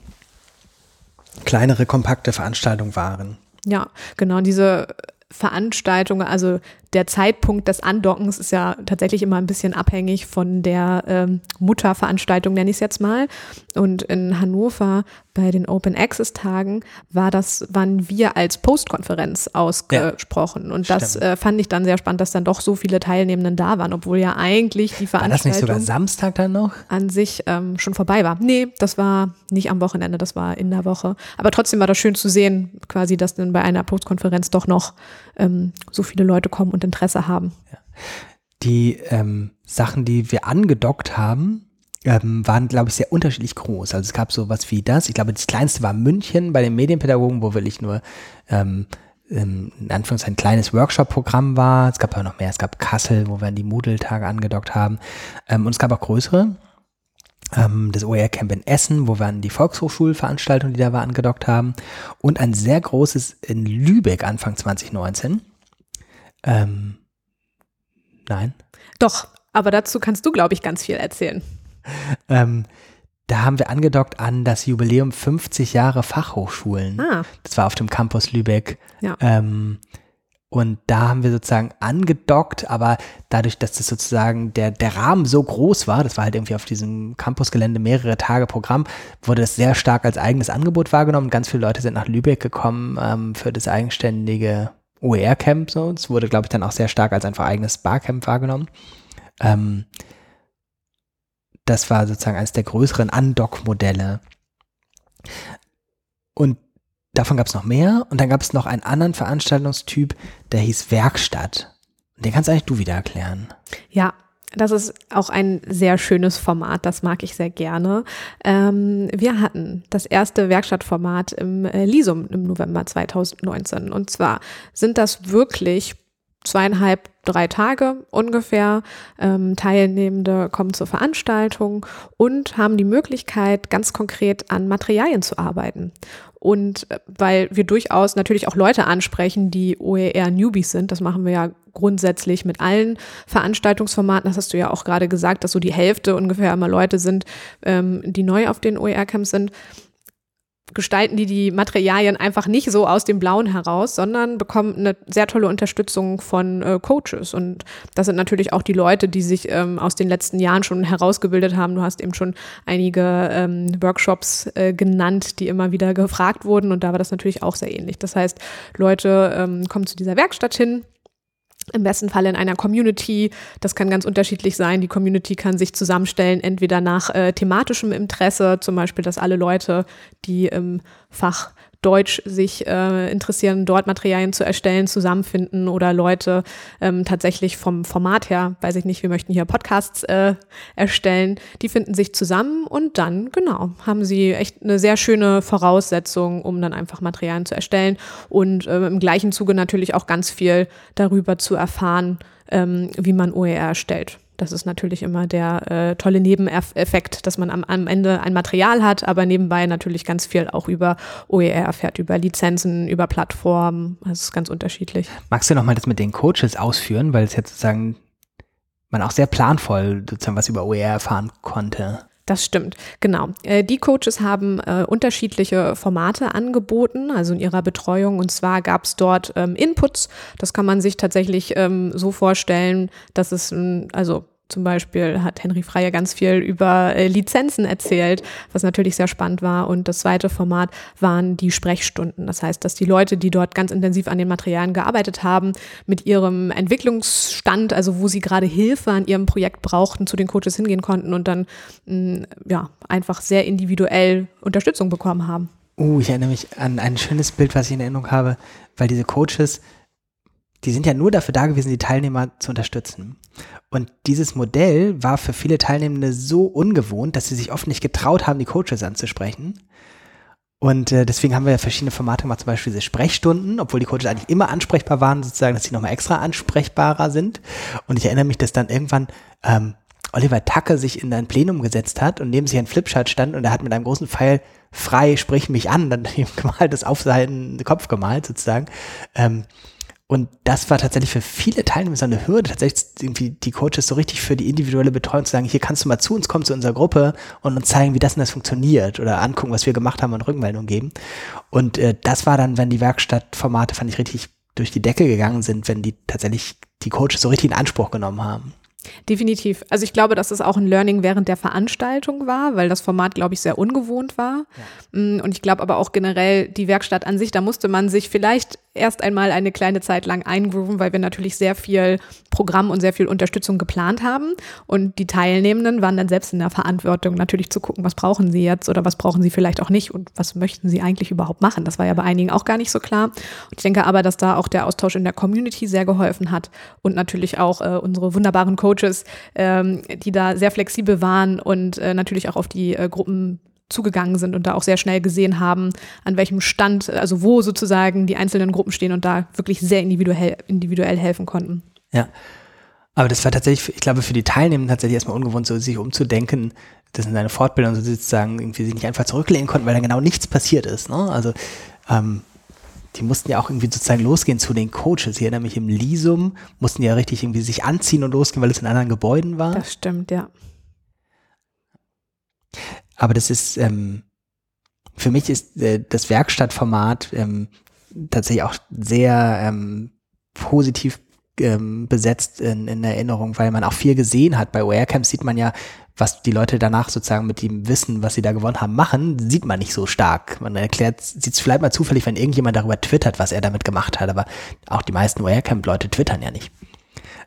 kleinere, kompakte Veranstaltungen waren. Ja, genau. Diese Veranstaltungen, also der Zeitpunkt des Andockens ist ja tatsächlich immer ein bisschen abhängig von der ähm, Mutterveranstaltung, nenne ich es jetzt mal. Und in Hannover bei den Open Access Tagen war das, waren wir als Postkonferenz ausgesprochen. Ja, und das äh, fand ich dann sehr spannend, dass dann doch so viele Teilnehmenden da waren, obwohl ja eigentlich die Veranstaltung. War das nicht sogar Samstag dann noch? An sich ähm, schon vorbei war. Nee, das war nicht am Wochenende, das war in der Woche. Aber trotzdem war das schön zu sehen, quasi, dass dann bei einer Postkonferenz doch noch ähm, so viele Leute kommen und Interesse haben. Die ähm, Sachen, die wir angedockt haben, ähm, waren, glaube ich, sehr unterschiedlich groß. Also es gab sowas wie das. Ich glaube, das kleinste war München bei den Medienpädagogen, wo wirklich nur ähm, ähm in Anführungszeichen ein kleines Workshop-Programm war. Es gab aber noch mehr. Es gab Kassel, wo wir die Moodle-Tage angedockt haben. Ähm, und es gab auch größere. Ähm, das OER-Camp in Essen, wo wir an die Volkshochschulveranstaltung, die da war, angedockt haben. Und ein sehr großes in Lübeck Anfang 2019. Ähm, nein. Doch, aber dazu kannst du, glaube ich, ganz viel erzählen. ähm, da haben wir angedockt an das Jubiläum 50 Jahre Fachhochschulen. Ah. Das war auf dem Campus Lübeck. Ja. Ähm, und da haben wir sozusagen angedockt, aber dadurch, dass das sozusagen der, der Rahmen so groß war, das war halt irgendwie auf diesem Campusgelände mehrere Tage Programm, wurde das sehr stark als eigenes Angebot wahrgenommen. Ganz viele Leute sind nach Lübeck gekommen ähm, für das eigenständige OER-Camp. So. Es wurde, glaube ich, dann auch sehr stark als einfach eigenes Barcamp wahrgenommen. Ähm, das war sozusagen eines der größeren Undock-Modelle. Und davon gab es noch mehr. Und dann gab es noch einen anderen Veranstaltungstyp, der hieß Werkstatt. Den kannst eigentlich du wieder erklären. Ja, das ist auch ein sehr schönes Format, das mag ich sehr gerne. Ähm, wir hatten das erste Werkstattformat im äh, Lisum im November 2019. Und zwar sind das wirklich zweieinhalb, drei Tage ungefähr. Ähm, Teilnehmende kommen zur Veranstaltung und haben die Möglichkeit, ganz konkret an Materialien zu arbeiten. Und äh, weil wir durchaus natürlich auch Leute ansprechen, die OER-Newbies sind, das machen wir ja grundsätzlich mit allen Veranstaltungsformaten, das hast du ja auch gerade gesagt, dass so die Hälfte ungefähr immer Leute sind, ähm, die neu auf den OER-Camps sind gestalten die die Materialien einfach nicht so aus dem Blauen heraus, sondern bekommen eine sehr tolle Unterstützung von äh, Coaches. Und das sind natürlich auch die Leute, die sich ähm, aus den letzten Jahren schon herausgebildet haben. Du hast eben schon einige ähm, Workshops äh, genannt, die immer wieder gefragt wurden. Und da war das natürlich auch sehr ähnlich. Das heißt, Leute ähm, kommen zu dieser Werkstatt hin, im besten Fall in einer Community. Das kann ganz unterschiedlich sein. Die Community kann sich zusammenstellen, entweder nach äh, thematischem Interesse, zum Beispiel, dass alle Leute, die im Fach Deutsch sich äh, interessieren, dort Materialien zu erstellen, zusammenfinden oder Leute ähm, tatsächlich vom Format her, weiß ich nicht, wir möchten hier Podcasts äh, erstellen, die finden sich zusammen und dann, genau, haben sie echt eine sehr schöne Voraussetzung, um dann einfach Materialien zu erstellen und äh, im gleichen Zuge natürlich auch ganz viel darüber zu erfahren, ähm, wie man OER erstellt. Das ist natürlich immer der äh, tolle Nebeneffekt, dass man am, am, Ende ein Material hat, aber nebenbei natürlich ganz viel auch über OER erfährt, über Lizenzen, über Plattformen. Das ist ganz unterschiedlich. Magst du nochmal das mit den Coaches ausführen, weil es jetzt sozusagen man auch sehr planvoll sozusagen was über OER erfahren konnte? Das stimmt, genau. Äh, die Coaches haben äh, unterschiedliche Formate angeboten, also in ihrer Betreuung. Und zwar gab es dort ähm, Inputs. Das kann man sich tatsächlich ähm, so vorstellen, dass es, also zum Beispiel hat Henry Freier ganz viel über äh, Lizenzen erzählt, was natürlich sehr spannend war. Und das zweite Format waren die Sprechstunden. Das heißt, dass die Leute, die dort ganz intensiv an den Materialien gearbeitet haben, mit ihrem Entwicklungsstand, also wo sie gerade Hilfe an ihrem Projekt brauchten, zu den Coaches hingehen konnten und dann mh, ja einfach sehr individuell Unterstützung bekommen haben. Uh, ich erinnere mich an ein schönes Bild, was ich in Erinnerung habe, weil diese Coaches, die sind ja nur dafür da gewesen, die Teilnehmer zu unterstützen. Und dieses Modell war für viele Teilnehmende so ungewohnt, dass sie sich oft nicht getraut haben, die Coaches anzusprechen. Und äh, deswegen haben wir ja verschiedene Formate gemacht, zum Beispiel diese Sprechstunden, obwohl die Coaches eigentlich immer ansprechbar waren, sozusagen, dass sie nochmal extra ansprechbarer sind. Und ich erinnere mich, dass dann irgendwann ähm, Oliver Tacke sich in ein Plenum gesetzt hat und neben sich ein Flipchart stand und er hat mit einem großen Pfeil frei, sprich mich an, dann ihm gemalt, das auf seinen Kopf gemalt sozusagen. Ähm, und das war tatsächlich für viele Teilnehmer so eine Hürde, tatsächlich irgendwie die Coaches so richtig für die individuelle Betreuung zu sagen, hier kannst du mal zu uns kommen, zu unserer Gruppe und uns zeigen, wie das und das funktioniert oder angucken, was wir gemacht haben und Rückmeldungen geben. Und äh, das war dann, wenn die Werkstattformate, fand ich, richtig durch die Decke gegangen sind, wenn die tatsächlich die Coaches so richtig in Anspruch genommen haben. Definitiv. Also ich glaube, dass es auch ein Learning während der Veranstaltung war, weil das Format, glaube ich, sehr ungewohnt war. Ja. Mm, und ich glaube aber auch generell die Werkstatt an sich, da musste man sich vielleicht erst einmal eine kleine Zeit lang eingrooven, weil wir natürlich sehr viel Programm und sehr viel Unterstützung geplant haben. Und die Teilnehmenden waren dann selbst in der Verantwortung, natürlich zu gucken, was brauchen sie jetzt oder was brauchen sie vielleicht auch nicht und was möchten sie eigentlich überhaupt machen. Das war ja bei einigen auch gar nicht so klar. Und ich denke aber, dass da auch der Austausch in der Community sehr geholfen hat und natürlich auch äh, unsere wunderbaren Coaches, ähm, die da sehr flexibel waren und äh, natürlich auch auf die äh, Gruppen zugegangen sind und da auch sehr schnell gesehen haben, an welchem Stand, also wo sozusagen die einzelnen Gruppen stehen und da wirklich sehr individuell, individuell helfen konnten. Ja. Aber das war tatsächlich, ich glaube, für die Teilnehmer tatsächlich erstmal ungewohnt, so sich umzudenken, dass in seine Fortbildung sozusagen irgendwie sich nicht einfach zurücklehnen konnten, weil da genau nichts passiert ist. Ne? Also ähm, die mussten ja auch irgendwie sozusagen losgehen zu den Coaches. Ich erinnere mich im Lisum, mussten ja richtig irgendwie sich anziehen und losgehen, weil es in anderen Gebäuden war. Das stimmt, ja. Aber das ist, ähm, für mich ist äh, das Werkstattformat ähm, tatsächlich auch sehr ähm, positiv ähm, besetzt in, in Erinnerung, weil man auch viel gesehen hat. Bei OER-Camps sieht man ja, was die Leute danach sozusagen mit dem Wissen, was sie da gewonnen haben, machen, sieht man nicht so stark. Man erklärt, sieht es vielleicht mal zufällig, wenn irgendjemand darüber twittert, was er damit gemacht hat, aber auch die meisten OER-Camp-Leute twittern ja nicht.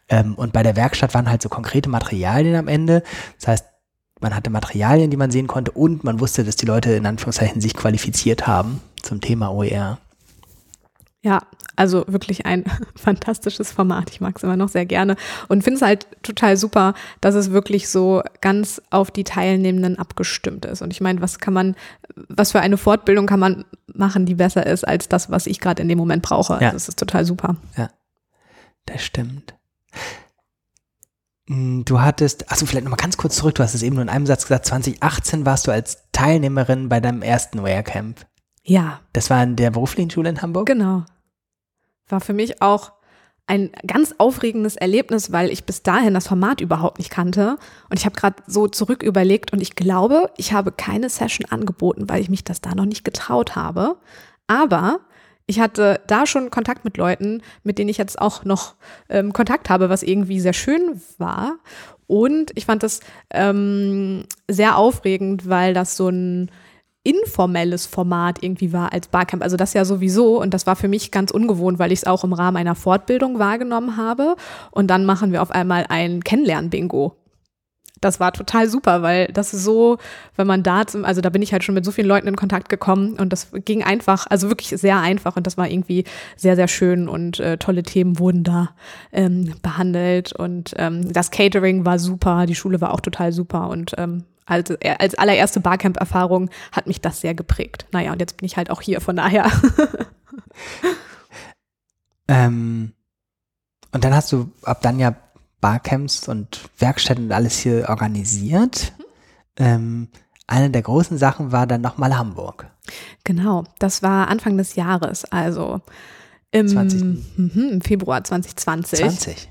Ähm, und bei der Werkstatt waren halt so konkrete Materialien am Ende. Das heißt, man hatte Materialien, die man sehen konnte und man wusste, dass die Leute in Anführungszeichen sich qualifiziert haben zum Thema OER. Ja, also wirklich ein fantastisches Format. Ich mag es immer noch sehr gerne und finde es halt total super, dass es wirklich so ganz auf die Teilnehmenden abgestimmt ist. Und ich meine, was kann man, was für eine Fortbildung kann man machen, die besser ist als das, was ich gerade in dem Moment brauche? Ja. Also es ist total super. Ja, das stimmt. Hm, du hattest, achso, vielleicht nochmal ganz kurz zurück, du hast es eben nur in einem Satz gesagt, 2018 warst du als Teilnehmerin bei deinem ersten Wear Camp. Ja. Das war in der beruflichen Schule in Hamburg? Genau. War für mich auch ein ganz aufregendes Erlebnis, weil ich bis dahin das Format überhaupt nicht kannte. Und ich habe gerade so zurück überlegt und ich glaube, ich habe keine Session angeboten, weil ich mich das da noch nicht getraut habe. Aber ich hatte da schon Kontakt mit Leuten, mit denen ich jetzt auch noch ähm, Kontakt habe, was irgendwie sehr schön war. Und ich fand das ähm, sehr aufregend, weil das so ein informelles Format irgendwie war als Barcamp. Also das ja sowieso und das war für mich ganz ungewohnt, weil ich es auch im Rahmen einer Fortbildung wahrgenommen habe. Und dann machen wir auf einmal ein Kennenlern-Bingo das war total super, weil das ist so, wenn man da, zum, also da bin ich halt schon mit so vielen Leuten in Kontakt gekommen und das ging einfach, also wirklich sehr einfach und das war irgendwie sehr, sehr schön und äh, tolle Themen wurden da ähm, behandelt und ähm, das Catering war super, die Schule war auch total super und ähm, als, als allererste Barcamp-Erfahrung hat mich das sehr geprägt. Naja, und jetzt bin ich halt auch hier, von daher. ähm, und dann hast du ab dann ja Barcamps und Werkstätten und alles hier organisiert. Ähm, eine der großen Sachen war dann nochmal Hamburg. Genau, das war Anfang des Jahres, also im, 20. Mhm, im Februar 2020. 20.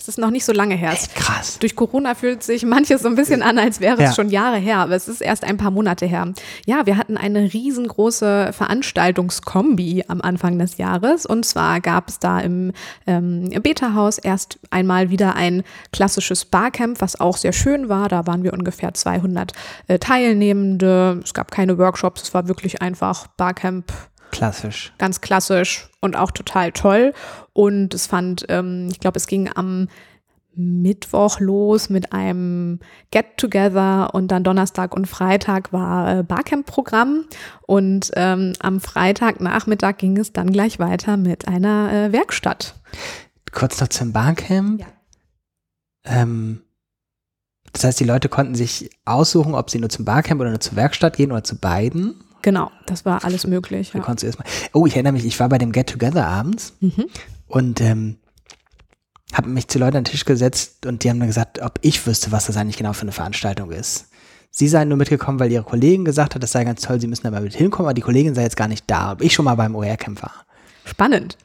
Es ist noch nicht so lange her. Echt krass. Durch Corona fühlt sich manches so ein bisschen an, als wäre es schon Jahre her, aber es ist erst ein paar Monate her. Ja, wir hatten eine riesengroße Veranstaltungskombi am Anfang des Jahres und zwar gab es da im ähm, Beta-Haus erst einmal wieder ein klassisches Barcamp, was auch sehr schön war. Da waren wir ungefähr 200 äh, Teilnehmende. Es gab keine Workshops, es war wirklich einfach Barcamp Klassisch. Ganz klassisch und auch total toll. Und es fand, ähm, ich glaube, es ging am Mittwoch los mit einem Get-Together und dann Donnerstag und Freitag war äh, Barcamp-Programm und ähm, am Freitagnachmittag ging es dann gleich weiter mit einer äh, Werkstatt. Kurz noch zum Barcamp. Ja. Ähm, das heißt, die Leute konnten sich aussuchen, ob sie nur zum Barcamp oder nur zur Werkstatt gehen oder zu beiden. Genau, das war alles möglich. Ja. konntest du erstmal. Oh, ich erinnere mich, ich war bei dem Get Together abends Mhm. und ähm, habe mich zu Leuten an den Tisch gesetzt und die haben mir gesagt, ob ich wüsste, was das eigentlich genau für eine Veranstaltung ist. Sie seien nur mitgekommen, weil ihre Kollegin gesagt hat, das sei ganz toll, sie müssen da mal mit hinkommen, aber die Kollegin sei jetzt gar nicht da, ob ich schon mal beim OER-Camp war. Spannend.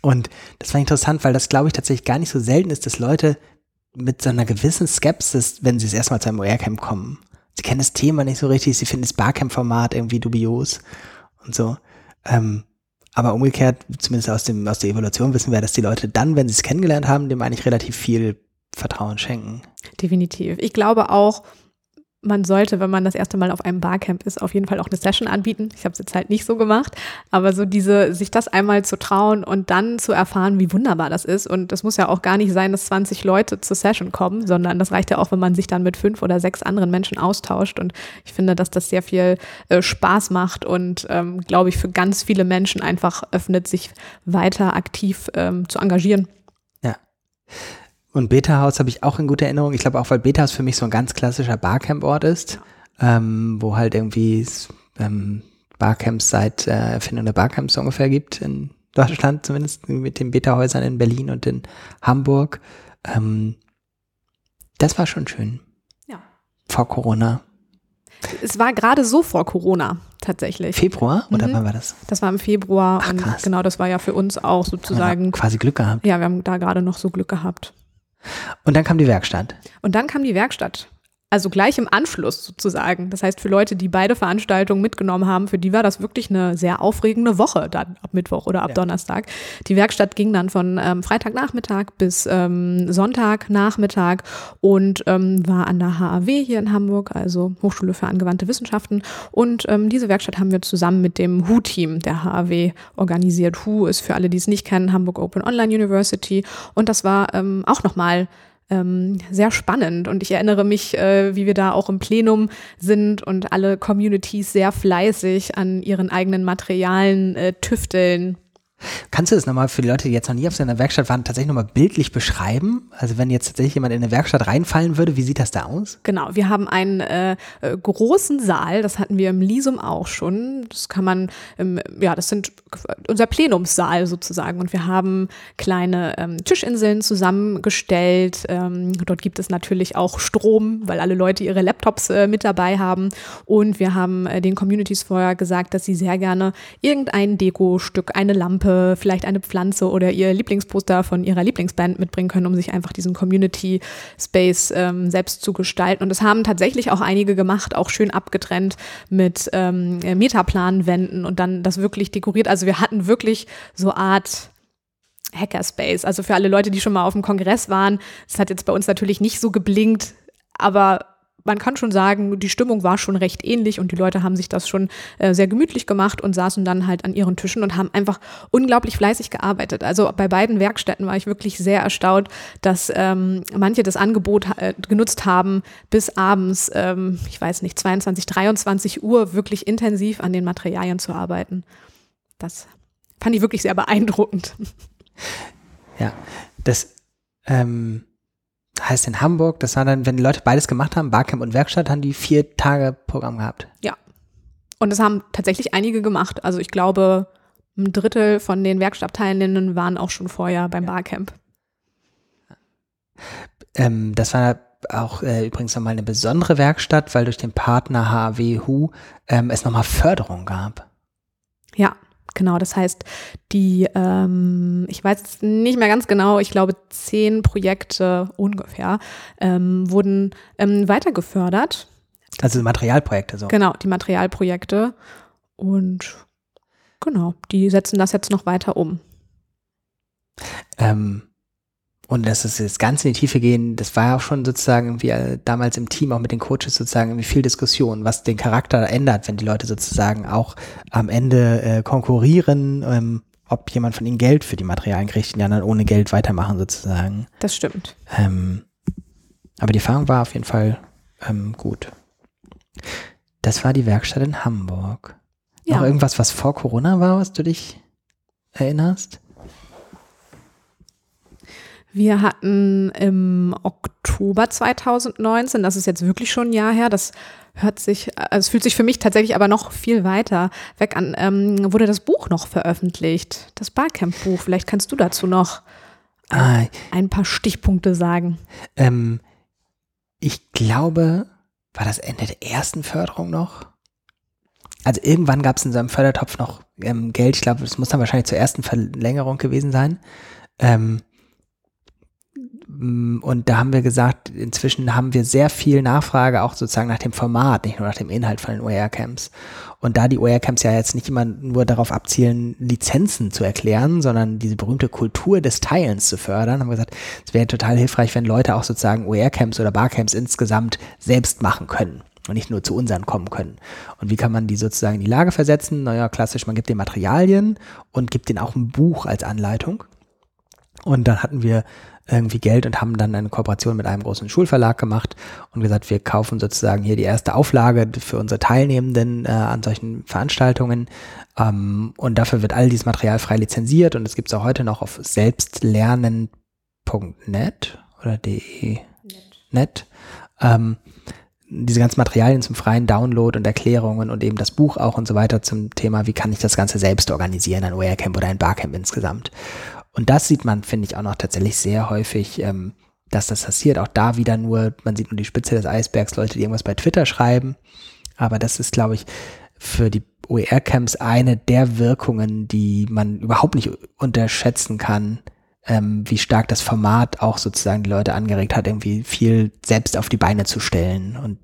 Und das war interessant, weil das, glaube ich, tatsächlich gar nicht so selten ist, dass Leute mit so einer gewissen Skepsis, wenn sie das erste Mal zu einem OER-Camp kommen. Sie kennen das Thema nicht so richtig, sie finden das Barcamp-Format irgendwie dubios und so. Ähm, aber umgekehrt, zumindest aus, dem, aus der Evaluation wissen wir, dass die Leute dann, wenn sie es kennengelernt haben, dem eigentlich relativ viel Vertrauen schenken. Definitiv. Ich glaube auch, man sollte, wenn man das erste Mal auf einem Barcamp ist, auf jeden Fall auch eine Session anbieten. Ich habe es jetzt halt nicht so gemacht, aber so diese, sich das einmal zu trauen und dann zu erfahren, wie wunderbar das ist. Und das muss ja auch gar nicht sein, dass 20 Leute zur Session kommen, sondern das reicht ja auch, wenn man sich dann mit fünf oder sechs anderen Menschen austauscht. Und ich finde, dass das sehr viel äh, Spaß macht und, ähm, glaube ich, für ganz viele Menschen einfach öffnet, sich weiter aktiv ähm, zu engagieren. Ja. Und Beta House habe ich auch in guter Erinnerung. Ich glaube auch, weil Beta House für mich so ein ganz klassischer Barcamp-Ort ist, ähm, wo halt irgendwie es, ähm, Barcamps seit äh, Erfindung der Barcamps so ungefähr gibt, in Deutschland zumindest, mit den Beta-Häusern in Berlin und in Hamburg. Ähm, das war schon schön. Ja. Vor Corona. Es war gerade so vor Corona tatsächlich. Februar oder Mhm. wann war das? Das war im Februar Ach, und krass. genau das war ja für uns auch sozusagen. quasi Glück gehabt. Ja, wir haben da gerade noch so Glück gehabt. Und dann kam die Werkstatt. Und dann kam die Werkstatt. Also gleich im Anschluss sozusagen. Das heißt, für Leute, die beide Veranstaltungen mitgenommen haben, für die war das wirklich eine sehr aufregende Woche dann ab Mittwoch oder ab Ja. Donnerstag. Die Werkstatt ging dann von ähm, Freitagnachmittag bis ähm, Sonntagnachmittag und ähm, war an der HAW hier in Hamburg, also Hochschule für angewandte Wissenschaften. Und ähm, diese Werkstatt haben wir zusammen mit dem HU-Team der HAW organisiert. HU ist für alle, die es nicht kennen, Hamburg Open Online University. Und das war ähm, auch nochmal ähm, sehr spannend und ich erinnere mich, äh, wie wir da auch im Plenum sind und alle Communities sehr fleißig an ihren eigenen Materialien äh, tüfteln. Kannst du das nochmal für die Leute, die jetzt noch nie auf so einer Werkstatt waren, tatsächlich nochmal bildlich beschreiben? Also wenn jetzt tatsächlich jemand in eine Werkstatt reinfallen würde, wie sieht das da aus? Genau, wir haben einen äh, äh, großen Saal, das hatten wir im Lisum auch schon. Das kann man, ähm, ja, das sind unser Plenumssaal sozusagen. Und wir haben kleine ähm, Tischinseln zusammengestellt. Ähm, dort gibt es natürlich auch Strom, weil alle Leute ihre Laptops äh, mit dabei haben. Und wir haben äh, den Communities vorher gesagt, dass sie sehr gerne irgendein Dekostück, eine Lampe, vielleicht eine Pflanze oder ihr Lieblingsposter von ihrer Lieblingsband mitbringen können, um sich einfach diesen Community Space ähm, selbst zu gestalten. Und das haben tatsächlich auch einige gemacht, auch schön abgetrennt mit ähm, Metaplanwänden und dann das wirklich dekoriert. Also wir hatten wirklich so Art Hackerspace. Also für alle Leute, die schon mal auf dem Kongress waren, es hat jetzt bei uns natürlich nicht so geblinkt, aber man kann schon sagen, die Stimmung war schon recht ähnlich und die Leute haben sich das schon äh, sehr gemütlich gemacht und saßen dann halt an ihren Tischen und haben einfach unglaublich fleißig gearbeitet. Also bei beiden Werkstätten war ich wirklich sehr erstaunt, dass ähm, manche das Angebot äh, genutzt haben, bis abends, ähm, ich weiß nicht, 22, 23 Uhr wirklich intensiv an den Materialien zu arbeiten. Das fand ich wirklich sehr beeindruckend. Ja, das ähm, heißt in Hamburg, das war dann, wenn die Leute beides gemacht haben, Barcamp und Werkstatt, haben die vier Tage Programm gehabt. Und das haben tatsächlich einige gemacht. Also ich glaube, ein Drittel von den Werkstattteilnehmenden waren auch schon vorher beim Barcamp. Ähm, das war auch äh, übrigens nochmal eine besondere Werkstatt, weil durch den Partner HWHU ähm, es nochmal Förderung gab. Ja, genau. Das heißt, die, ähm, ich weiß nicht mehr ganz genau, ich glaube, zehn Projekte ungefähr ähm, wurden ähm, weitergefördert. Also Materialprojekte so. Genau, die Materialprojekte. Und genau, die setzen das jetzt noch weiter um. Ähm, und das ist jetzt ganz in die Tiefe gehen, das war ja auch schon sozusagen irgendwie äh, damals im Team, auch mit den Coaches sozusagen irgendwie viel Diskussion, was den Charakter ändert, wenn die Leute sozusagen auch am Ende äh, konkurrieren ähm, ob jemand von ihnen Geld für die Materialien kriegt und die anderen ohne Geld weitermachen sozusagen. Das stimmt. Ähm, aber die Erfahrung war auf jeden Fall ähm, gut. Das war die Werkstatt in Hamburg. Ja. Noch irgendwas, was vor Corona war, was du dich erinnerst? Wir hatten im Oktober 2019, das ist jetzt wirklich schon ein Jahr her, das hört sich, also es fühlt sich für mich tatsächlich aber noch viel weiter weg an, ähm, wurde das Buch noch veröffentlicht, das Barcamp-Buch. Vielleicht kannst du dazu noch Ah, ein paar Stichpunkte sagen. ähm, ich glaube, war das Ende der ersten Förderung noch? Also irgendwann gab es in seinem Fördertopf noch ähm, Geld. Ich glaube, das muss dann wahrscheinlich zur ersten Verlängerung gewesen sein. Ähm, und da haben wir gesagt, inzwischen haben wir sehr viel Nachfrage auch sozusagen nach dem Format, nicht nur nach dem Inhalt von den OER-Camps. Und da die OER-Camps ja jetzt nicht immer nur darauf abzielen, Lizenzen zu erklären, sondern diese berühmte Kultur des Teilens zu fördern, haben wir gesagt, es wäre total hilfreich, wenn Leute auch sozusagen OER-Camps oder Barcamps insgesamt selbst machen können und nicht nur zu unseren kommen können. Und wie kann man die sozusagen in die Lage versetzen? Naja, klassisch, man gibt den Materialien und gibt denen auch ein Buch als Anleitung. Und dann hatten wir irgendwie Geld und haben dann eine Kooperation mit einem großen Schulverlag gemacht und gesagt, wir kaufen sozusagen hier die erste Auflage für unsere Teilnehmenden äh, an solchen Veranstaltungen. Ähm, und dafür wird all dieses Material frei lizenziert und es gibt es auch heute noch auf selbstlernen.net oder de. Net. Ähm, diese ganzen Materialien zum freien Download und Erklärungen und eben das Buch auch und so weiter zum Thema, wie kann ich das Ganze selbst organisieren, ein OER-Camp oder ein Barcamp insgesamt. Und das sieht man, finde ich, auch noch tatsächlich sehr häufig, ähm, dass das passiert. Auch da wieder nur, man sieht nur die Spitze des Eisbergs, Leute, die irgendwas bei Twitter schreiben. Aber das ist, glaube ich, für die OER-Camps eine der Wirkungen, die man überhaupt nicht unterschätzen kann, ähm, wie stark das Format auch sozusagen die Leute angeregt hat, irgendwie viel selbst auf die Beine zu stellen und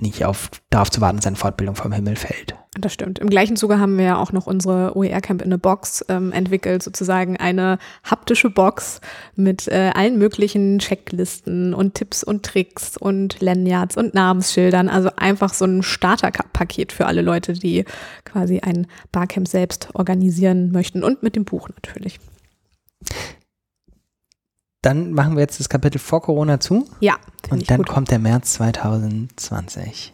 nicht auf, darauf zu warten, dass eine Fortbildung vom Himmel fällt. Das stimmt. Im gleichen Zuge haben wir ja auch noch unsere OER Camp in a Box ähm, entwickelt, sozusagen eine haptische Box mit äh, allen möglichen Checklisten und Tipps und Tricks und Lanyards und Namensschildern. Also einfach so ein Starterpaket für alle Leute, die quasi ein Barcamp selbst organisieren möchten und mit dem Buch natürlich. Dann machen wir jetzt das Kapitel vor Corona zu Ja, und dann gut. kommt der März 2020.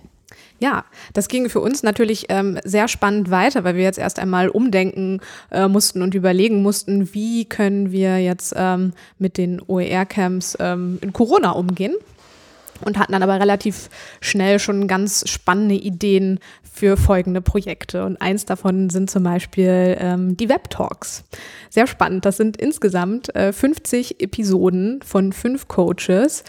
Ja, das ging für uns natürlich ähm, sehr spannend weiter, weil wir jetzt erst einmal umdenken äh, mussten und überlegen mussten, wie können wir jetzt ähm, mit den OER-Camps ähm, in Corona umgehen. Und hatten dann aber relativ schnell schon ganz spannende Ideen für folgende Projekte. Und eins davon sind zum Beispiel ähm, die Web-Talks. Sehr spannend. Das sind insgesamt äh, 50 Episoden von fünf Coaches,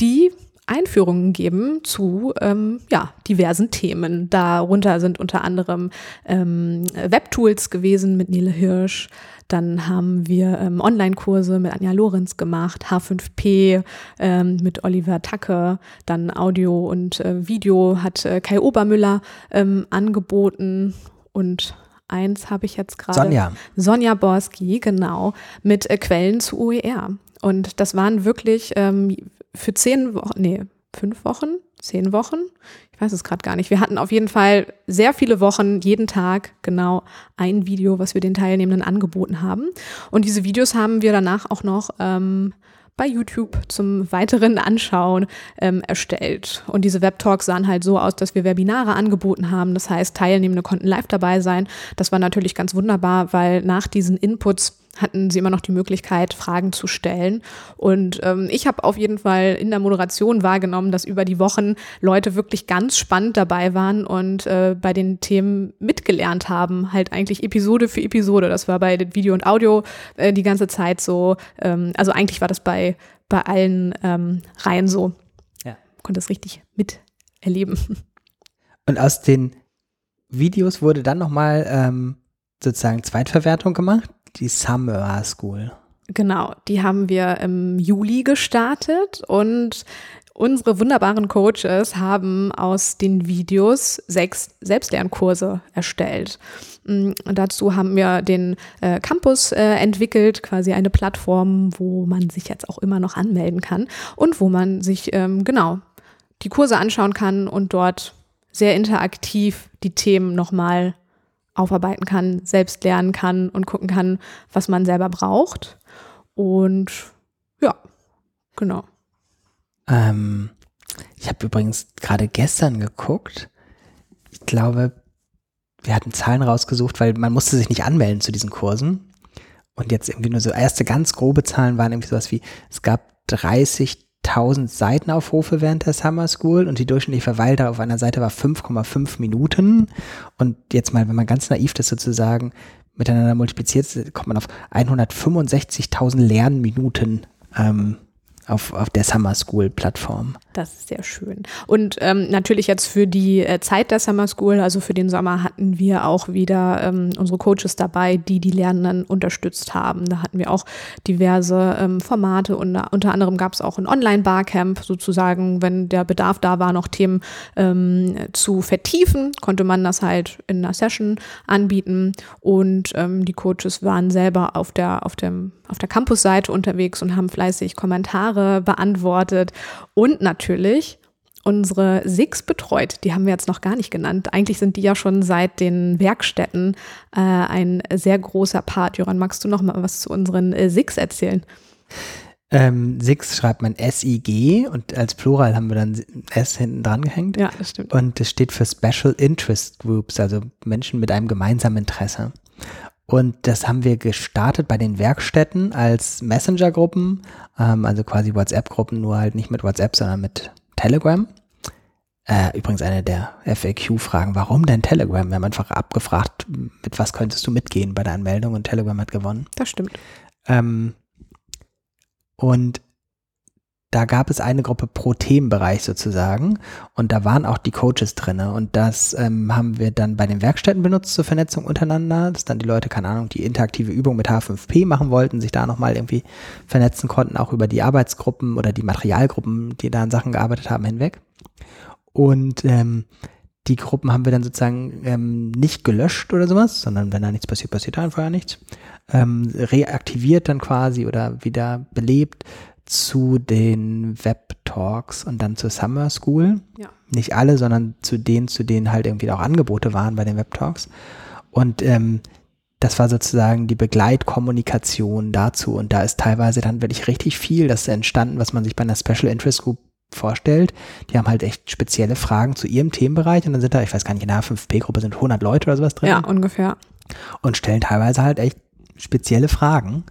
die Einführungen geben zu ähm, ja, diversen Themen. Darunter sind unter anderem ähm, Webtools gewesen mit Nele Hirsch. Dann haben wir ähm, Online-Kurse mit Anja Lorenz gemacht, H5P ähm, mit Oliver Tacke, dann Audio und äh, Video hat äh, Kai Obermüller ähm, angeboten und eins habe ich jetzt gerade. Sonja, Sonja Borski, genau, mit äh, Quellen zu OER. Und das waren wirklich ähm, für zehn Wochen, nee, fünf Wochen, zehn Wochen, ich weiß es gerade gar nicht. Wir hatten auf jeden Fall sehr viele Wochen, jeden Tag genau ein Video, was wir den Teilnehmenden angeboten haben. Und diese Videos haben wir danach auch noch ähm, bei YouTube zum weiteren Anschauen ähm, erstellt. Und diese Webtalks sahen halt so aus, dass wir Webinare angeboten haben. Das heißt, Teilnehmende konnten live dabei sein. Das war natürlich ganz wunderbar, weil nach diesen Inputs hatten sie immer noch die Möglichkeit, Fragen zu stellen. Und ähm, ich habe auf jeden Fall in der Moderation wahrgenommen, dass über die Wochen Leute wirklich ganz spannend dabei waren und äh, bei den Themen mitgelernt haben, halt eigentlich Episode für Episode. Das war bei Video und Audio äh, die ganze Zeit so. Ähm, also eigentlich war das bei, bei allen ähm, Reihen so. Ja. Konnte es richtig miterleben. und aus den Videos wurde dann nochmal ähm, sozusagen Zweitverwertung gemacht, die Summer School. Genau, die haben wir im Juli gestartet und unsere wunderbaren Coaches haben aus den Videos sechs Selbstlernkurse erstellt. Mm, Und dazu haben wir den äh, Campus äh, entwickelt, quasi eine Plattform, wo man sich jetzt auch immer noch anmelden kann und wo man sich ähm, genau die Kurse anschauen kann und dort sehr interaktiv die Themen nochmal aufarbeiten kann, selbst lernen kann und gucken kann, was man selber braucht. Und ja, genau. Ähm, ich habe übrigens gerade gestern geguckt. Ich glaube, wir hatten Zahlen rausgesucht, weil man musste sich nicht anmelden zu diesen Kursen. Und jetzt irgendwie nur so erste ganz grobe Zahlen waren irgendwie sowas wie, es gab 30.000 Seitenaufrufe während der Summer School und die durchschnittliche Verweildauer auf einer Seite war 5,5 Minuten. Und jetzt mal, wenn man ganz naiv das sozusagen miteinander multipliziert, kommt man auf 165.000 Lernminuten ähm, auf, auf der Summer School Plattform. Das ist sehr schön. Und ähm, natürlich jetzt für die äh, Zeit der Summer School, also für den Sommer, hatten wir auch wieder ähm, unsere Coaches dabei, die die Lernenden unterstützt haben. Da hatten wir auch diverse ähm, Formate und unter anderem gab es auch ein Online-Barcamp sozusagen, wenn der Bedarf da war, noch Themen ähm, zu vertiefen, konnte man das halt in einer Session anbieten und ähm, die Coaches waren selber auf der, auf auf der Campusseite unterwegs und haben fleißig Kommentare beantwortet und natürlich natürlich unsere SIX betreut. Die haben wir jetzt noch gar nicht genannt. Eigentlich sind die ja schon seit den Werkstätten äh, ein sehr großer Part. Joran, magst du noch mal was zu unseren äh, SIX erzählen? Ähm, SIX schreibt man SIG und als Plural haben wir dann S hinten dran gehängt. Ja, das stimmt. Und das steht für Special Interest Groups, also Menschen mit einem gemeinsamen Interesse. Und das haben wir gestartet bei den Werkstätten als Messenger-Gruppen, ähm, also quasi WhatsApp-Gruppen, nur halt nicht mit WhatsApp, sondern mit Telegram. Äh, übrigens eine der FAQ-Fragen, warum denn Telegram? Wir haben einfach abgefragt, mit was könntest du mitgehen bei der Anmeldung und Telegram hat gewonnen. Das stimmt. Ähm, und da gab es eine Gruppe pro Themenbereich sozusagen und da waren auch die Coaches drinne und das ähm, haben wir dann bei den Werkstätten benutzt zur Vernetzung untereinander, dass dann die Leute, keine Ahnung, die interaktive Übung mit H5P machen wollten, sich da nochmal irgendwie vernetzen konnten, auch über die Arbeitsgruppen oder die Materialgruppen, die da an Sachen gearbeitet haben, hinweg. Und ähm, die Gruppen haben wir dann sozusagen ähm, nicht gelöscht oder sowas, sondern wenn da nichts passiert, passiert da einfach nichts. Ähm, reaktiviert dann quasi oder wieder belebt zu den Web-Talks und dann zur Summer School. Ja. Nicht alle, sondern zu denen, zu denen halt irgendwie auch Angebote waren bei den Web-Talks. Und ähm, das war sozusagen die Begleitkommunikation dazu. Und da ist teilweise dann wirklich richtig viel, das entstanden, was man sich bei einer Special Interest Group vorstellt. Die haben halt echt spezielle Fragen zu ihrem Themenbereich und dann sind da, ich weiß gar nicht, in der 5P-Gruppe sind 100 Leute oder sowas drin. Ja, ungefähr. Und stellen teilweise halt echt spezielle Fragen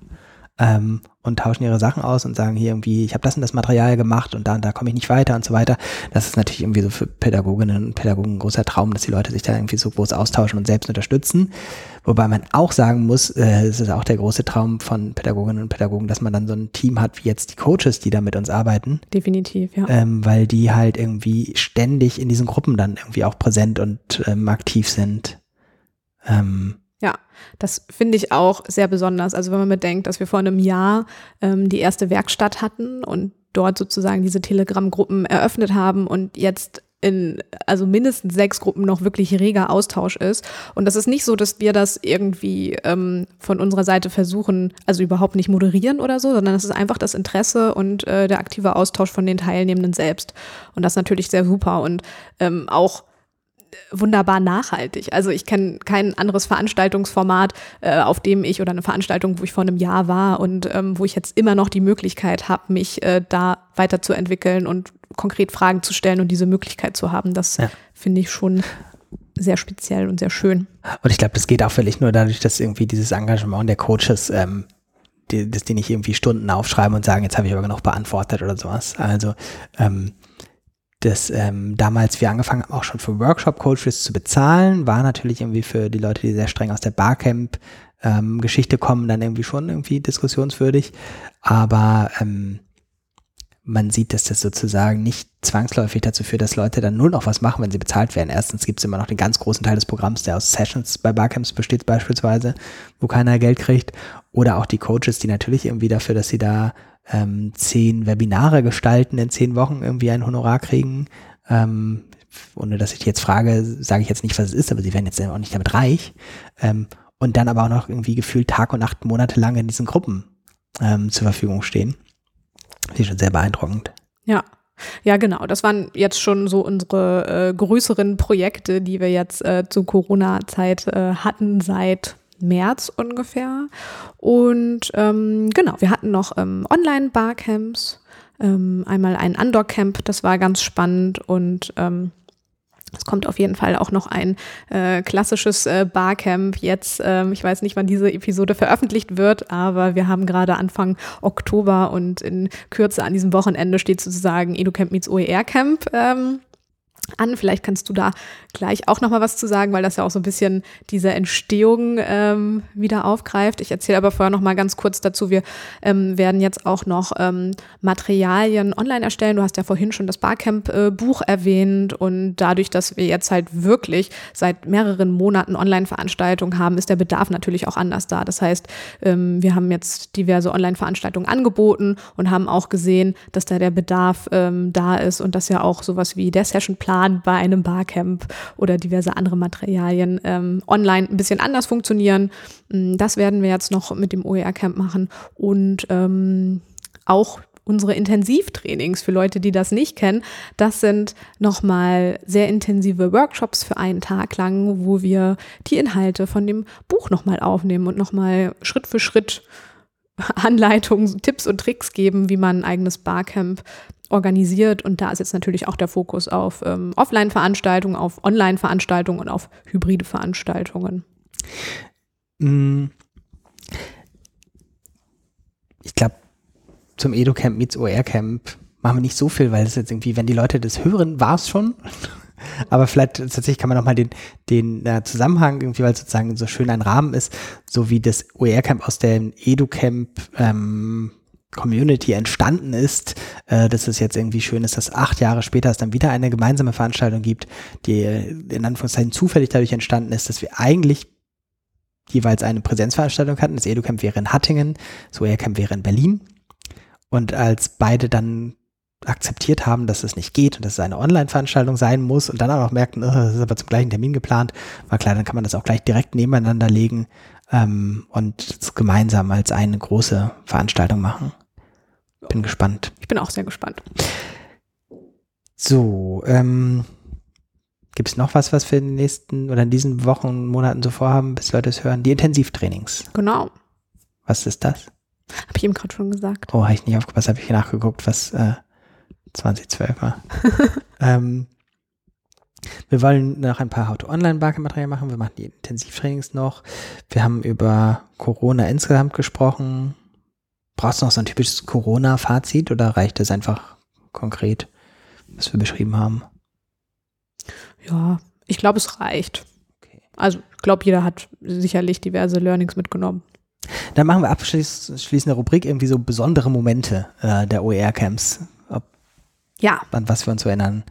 ähm, und tauschen ihre Sachen aus und sagen hier irgendwie, ich habe das und das Material gemacht und da und da komme ich nicht weiter und so weiter. Das ist natürlich irgendwie so für Pädagoginnen und Pädagogen ein großer Traum, dass die Leute sich da irgendwie so groß austauschen und selbst unterstützen. Wobei man auch sagen muss, äh, es ist auch der große Traum von Pädagoginnen und Pädagogen, dass man dann so ein Team hat wie jetzt die Coaches, die da mit uns arbeiten. Definitiv, ja. Ähm, weil die halt irgendwie ständig in diesen Gruppen dann irgendwie auch präsent und ähm, aktiv sind. Ähm, das finde ich auch sehr besonders. Also wenn man bedenkt, dass wir vor einem Jahr ähm, die erste Werkstatt hatten und dort sozusagen diese Telegram-Gruppen eröffnet haben und jetzt in also mindestens sechs Gruppen noch wirklich reger Austausch ist. Und das ist nicht so, dass wir das irgendwie ähm, von unserer Seite versuchen, also überhaupt nicht moderieren oder so, sondern es ist einfach das Interesse und äh, der aktive Austausch von den Teilnehmenden selbst. Und das ist natürlich sehr super und ähm, auch wunderbar nachhaltig. Also ich kenne kein anderes Veranstaltungsformat, äh, auf dem ich oder eine Veranstaltung, wo ich vor einem Jahr war und ähm, wo ich jetzt immer noch die Möglichkeit habe, mich äh, da weiterzuentwickeln und konkret Fragen zu stellen und diese Möglichkeit zu haben. Das ja. finde ich schon sehr speziell und sehr schön. Und ich glaube, das geht auch völlig nur dadurch, dass irgendwie dieses Engagement der Coaches ähm, die, dass die nicht irgendwie Stunden aufschreiben und sagen, jetzt habe ich aber genug beantwortet oder sowas. Also ähm, das ähm, damals wir angefangen haben, auch schon für Workshop-Coaches zu bezahlen, war natürlich irgendwie für die Leute, die sehr streng aus der Barcamp-Geschichte ähm, kommen, dann irgendwie schon irgendwie diskussionswürdig. Aber ähm, man sieht, dass das sozusagen nicht zwangsläufig dazu führt, dass Leute dann nur noch was machen, wenn sie bezahlt werden. Erstens gibt es immer noch den ganz großen Teil des Programms, der aus Sessions bei Barcamps besteht beispielsweise, wo keiner Geld kriegt. Oder auch die Coaches, die natürlich irgendwie dafür, dass sie da ähm, zehn Webinare gestalten, in zehn Wochen irgendwie ein Honorar kriegen. Ähm, ohne dass ich jetzt frage, sage ich jetzt nicht, was es ist, aber sie werden jetzt auch nicht damit reich. Ähm, und dann aber auch noch irgendwie gefühlt Tag und Nacht monatelang in diesen Gruppen ähm, zur Verfügung stehen. Das ist schon sehr beeindruckend. Ja. Ja, genau. Das waren jetzt schon so unsere äh, größeren Projekte, die wir jetzt äh, zu Corona-Zeit äh, hatten seit März ungefähr. Und ähm, genau, wir hatten noch ähm, Online-Barcamps, ähm, einmal ein Undoor-Camp, das war ganz spannend und ähm, es kommt auf jeden Fall auch noch ein äh, klassisches äh, Barcamp jetzt. Ähm, ich weiß nicht, wann diese Episode veröffentlicht wird, aber wir haben gerade Anfang Oktober und in Kürze an diesem Wochenende steht sozusagen EduCamp meets OER Camp ähm, an. Vielleicht kannst du da gleich auch noch mal was zu sagen, weil das ja auch so ein bisschen diese Entstehung ähm, wieder aufgreift. Ich erzähle aber vorher noch mal ganz kurz dazu. Wir ähm, werden jetzt auch noch ähm, Materialien online erstellen. Du hast ja vorhin schon das Barcamp-Buch äh, erwähnt und dadurch, dass wir jetzt halt wirklich seit mehreren Monaten Online-Veranstaltungen haben, ist der Bedarf natürlich auch anders da. Das heißt, ähm, wir haben jetzt diverse Online-Veranstaltungen angeboten und haben auch gesehen, dass da der Bedarf ähm, da ist und dass ja auch sowas wie der Sessionplan bei einem Barcamp oder diverse andere Materialien ähm, online ein bisschen anders funktionieren. Mm, das werden wir jetzt noch mit dem OER-Camp machen und ähm, auch unsere Intensivtrainings für Leute, die das nicht kennen. Das sind nochmal sehr intensive Workshops für einen Tag lang, wo wir die Inhalte von dem Buch nochmal aufnehmen und nochmal Schritt für Schritt Anleitungen, Tipps und Tricks geben, wie man ein eigenes Barcamp organisiert. Und da ist jetzt natürlich auch der Fokus auf ähm, Offline-Veranstaltungen, auf Online-Veranstaltungen und auf hybride Veranstaltungen. Mm. Ich glaube, zum EduCamp meets OR-Camp machen wir nicht so viel, weil es jetzt irgendwie, wenn die Leute das hören, war es schon. Aber vielleicht tatsächlich kann man nochmal den, den äh, Zusammenhang irgendwie, weil sozusagen so schön ein Rahmen ist, so wie das OER-Camp aus dem EduCamp ähm, Community entstanden ist, äh, dass es jetzt irgendwie schön ist, dass acht Jahre später es dann wieder eine gemeinsame Veranstaltung gibt, die äh, in Anführungszeichen zufällig dadurch entstanden ist, dass wir eigentlich jeweils eine Präsenzveranstaltung hatten. Das EduCamp wäre in Hattingen, das OER-Camp wäre in Berlin. Und als beide dann akzeptiert haben, dass es nicht geht und dass es eine Online-Veranstaltung sein muss und dann auch merkten, oh, das ist aber zum gleichen Termin geplant, war klar, dann kann man das auch gleich direkt nebeneinander legen ähm, und gemeinsam als eine große Veranstaltung machen. Bin gespannt. Ich bin auch sehr gespannt. So, ähm, gibt es noch was, was wir in den nächsten oder in diesen Wochen und Monaten so vorhaben, bis Leute es hören? Die Intensivtrainings. Genau. Was ist das? Habe ich eben gerade schon gesagt. Oh, habe ich nicht aufgepasst, habe ich nachgeguckt, was äh, 2012 war. ähm, wir wollen noch ein paar How-to-Online-Barcamp-Materialien machen. Wir machen die Intensivtrainings noch. Wir haben über Corona insgesamt gesprochen. Brauchst du noch so ein typisches Corona-Fazit oder reicht es einfach konkret, was wir beschrieben haben? Ja, ich glaube, es reicht. Okay. Also, ich glaube, jeder hat sicherlich diverse Learnings mitgenommen. Dann machen wir abschließende Rubrik irgendwie so besondere Momente äh, der OER-Camps. Ja. An was wir uns so erinnern.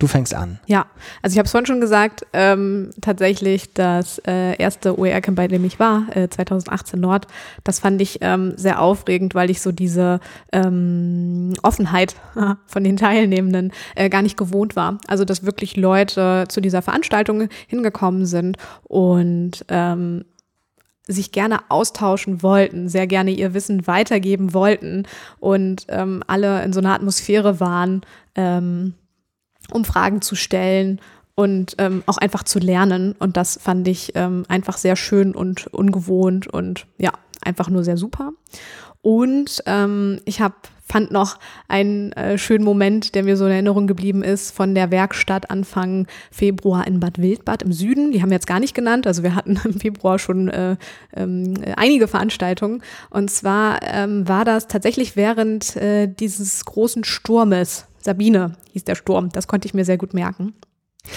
Du fängst an. Ja, also ich habe es vorhin schon gesagt, ähm, tatsächlich das äh, erste OER-Camp, bei dem ich war, äh, 2018 Nord, das fand ich ähm, sehr aufregend, weil ich so diese ähm, Offenheit von den Teilnehmenden äh, gar nicht gewohnt war. Also dass wirklich Leute zu dieser Veranstaltung hingekommen sind und ähm, sich gerne austauschen wollten, sehr gerne ihr Wissen weitergeben wollten und ähm, alle in so einer Atmosphäre waren, ähm, um Fragen zu stellen und ähm, auch einfach zu lernen. Und das fand ich ähm, einfach sehr schön und ungewohnt und ja, einfach nur sehr super. Und ähm, ich habe fand noch einen äh, schönen Moment, der mir so in Erinnerung geblieben ist, von der Werkstatt Anfang Februar in Bad Wildbad im Süden. Die haben wir jetzt gar nicht genannt. Also wir hatten im Februar schon äh, ähm, einige Veranstaltungen. Und zwar ähm, war das tatsächlich während äh, dieses großen Sturmes. Sabine hieß der Sturm. Das konnte ich mir sehr gut merken.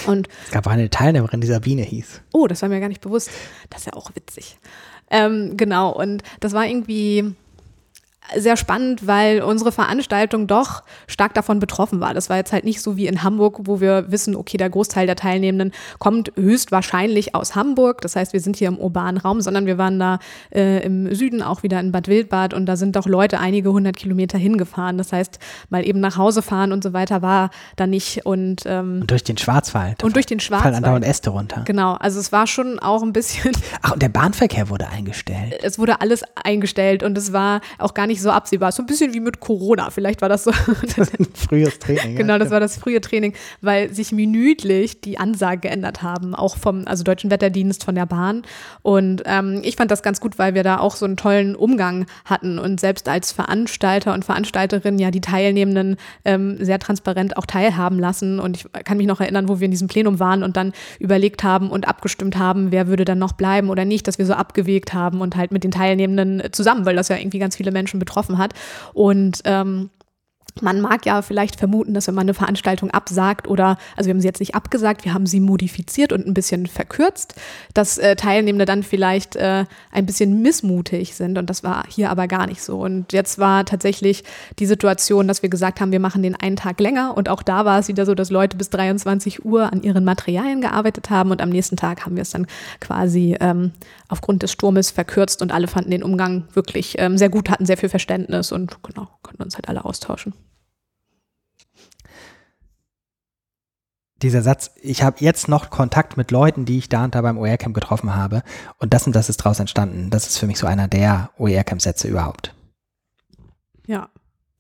Und es gab eine Teilnehmerin, die Sabine hieß. Oh, das war mir gar nicht bewusst. Das ist ja auch witzig. Ähm, genau, und das war irgendwie sehr spannend, weil unsere Veranstaltung doch stark davon betroffen war. Das war jetzt halt nicht so wie in Hamburg, wo wir wissen, okay, der Großteil der Teilnehmenden kommt höchstwahrscheinlich aus Hamburg. Das heißt, wir sind hier im urbanen Raum, sondern wir waren da äh, im Süden auch wieder in Bad Wildbad und da sind doch Leute einige hundert Kilometer hingefahren. Das heißt, mal eben nach Hause fahren und so weiter war da nicht. Und, ähm, und durch den Schwarzwald. Und durch den Schwarzwald. Fallen andauernd Äste runter. Genau, also es war schon auch ein bisschen. Ach, und der Bahnverkehr wurde eingestellt. Es wurde alles eingestellt und es war auch gar nicht nicht so absehbar. So ein bisschen wie mit Corona. Vielleicht war das so. Frühes Training. genau, das war das frühe Training, weil sich minütlich die Ansagen geändert haben, auch vom also Deutschen Wetterdienst von der Bahn. Und ähm, ich fand das ganz gut, weil wir da auch so einen tollen Umgang hatten und selbst als Veranstalter und Veranstalterin ja die Teilnehmenden ähm, sehr transparent auch teilhaben lassen. Und ich kann mich noch erinnern, wo wir in diesem Plenum waren und dann überlegt haben und abgestimmt haben, wer würde dann noch bleiben oder nicht, dass wir so abgewegt haben und halt mit den Teilnehmenden zusammen, weil das ja irgendwie ganz viele Menschen betroffen hat. Und ähm, man mag ja vielleicht vermuten, dass wenn man eine Veranstaltung absagt oder, also wir haben sie jetzt nicht abgesagt, wir haben sie modifiziert und ein bisschen verkürzt, dass äh, Teilnehmende dann vielleicht äh, ein bisschen missmutig sind. Und das war hier aber gar nicht so. Und jetzt war tatsächlich die Situation, dass wir gesagt haben, wir machen den einen Tag länger. Und auch da war es wieder so, dass Leute bis 23 Uhr an ihren Materialien gearbeitet haben. Und am nächsten Tag haben wir es dann quasi ähm, aufgrund des Sturmes verkürzt. Und alle fanden den Umgang wirklich ähm, sehr gut, hatten sehr viel Verständnis. Und genau, konnten uns halt alle austauschen. Dieser Satz, ich habe jetzt noch Kontakt mit Leuten, die ich da und da beim OER-Camp getroffen habe und das und das ist daraus entstanden. Das ist für mich so einer der OER-Camp-Sätze überhaupt. Ja,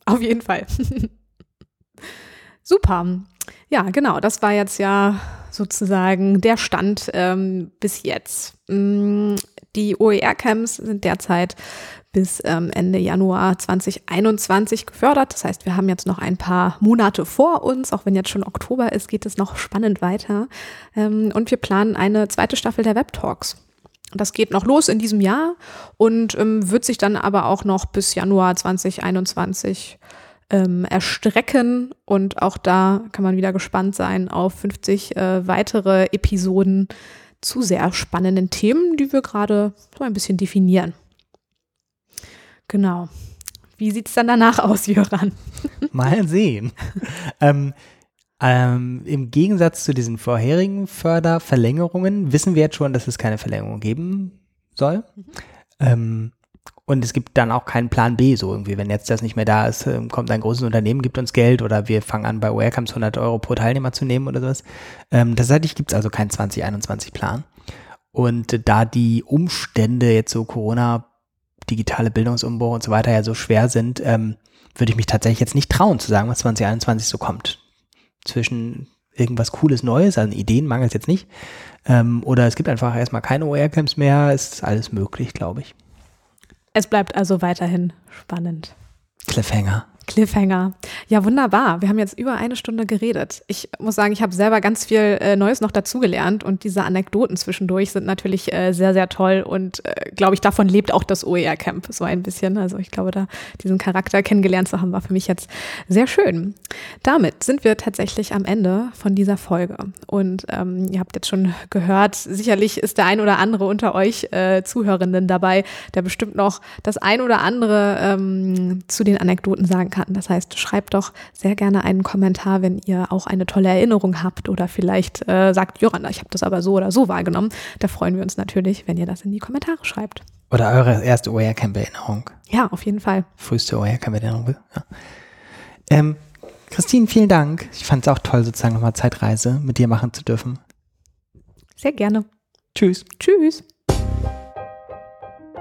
auf jeden Fall. Super. Ja, genau. Das war jetzt ja sozusagen der Stand ähm, bis jetzt. Mm, die OER-Camps sind derzeit bis ähm, Ende Januar 2021 gefördert. Das heißt, wir haben jetzt noch ein paar Monate vor uns. Auch wenn jetzt schon Oktober ist, geht es noch spannend weiter. Ähm, und wir planen eine zweite Staffel der Web Talks. Das geht noch los in diesem Jahr und ähm, wird sich dann aber auch noch bis Januar 2021 ähm, erstrecken. Und auch da kann man wieder gespannt sein auf 50 äh, weitere Episoden zu sehr spannenden Themen, die wir gerade so ein bisschen definieren. Genau. Wie sieht es dann danach aus, Jöran? Mal sehen. ähm, ähm, Im Gegensatz zu diesen vorherigen Förderverlängerungen wissen wir jetzt schon, dass es keine Verlängerung geben soll. Mhm. Ähm, und es gibt dann auch keinen Plan B, so irgendwie, wenn jetzt das nicht mehr da ist, ähm, kommt ein großes Unternehmen, gibt uns Geld oder wir fangen an, bei Welcomes 100 Euro pro Teilnehmer zu nehmen oder sowas. Ähm, tatsächlich gibt es also keinen 2021-Plan. Und da die Umstände jetzt so Corona digitale Bildungsumbau und so weiter ja so schwer sind, ähm, würde ich mich tatsächlich jetzt nicht trauen zu sagen, was 2021 so kommt. Zwischen irgendwas Cooles Neues, also Ideen mangelt es jetzt nicht, ähm, oder es gibt einfach erstmal keine OER-Camps mehr, ist alles möglich, glaube ich. Es bleibt also weiterhin spannend. Cliffhanger. Cliffhanger. Ja, wunderbar. Wir haben jetzt über eine Stunde geredet. Ich muss sagen, ich habe selber ganz viel äh, Neues noch dazugelernt und diese Anekdoten zwischendurch sind natürlich äh, sehr, sehr toll und äh, glaube ich, davon lebt auch das OER-Camp so ein bisschen. Also ich glaube, da diesen Charakter kennengelernt zu haben, war für mich jetzt sehr schön. Damit sind wir tatsächlich am Ende von dieser Folge. Und ähm, ihr habt jetzt schon gehört, sicherlich ist der ein oder andere unter euch äh, Zuhörenden dabei, der bestimmt noch das ein oder andere ähm, zu den Anekdoten sagen kann kann. Das heißt, schreibt doch sehr gerne einen Kommentar, wenn ihr auch eine tolle Erinnerung habt oder vielleicht äh, sagt, Joranna, ich habe das aber so oder so wahrgenommen. Da freuen wir uns natürlich, wenn ihr das in die Kommentare schreibt. Oder eure erste OER-Camp-Erinnerung. Ja, auf jeden Fall. Früheste OER-Camp-Erinnerung. Ja. Ähm, Christine, vielen Dank. Ich fand es auch toll, sozusagen nochmal Zeitreise mit dir machen zu dürfen. Sehr gerne. Tschüss. Tschüss.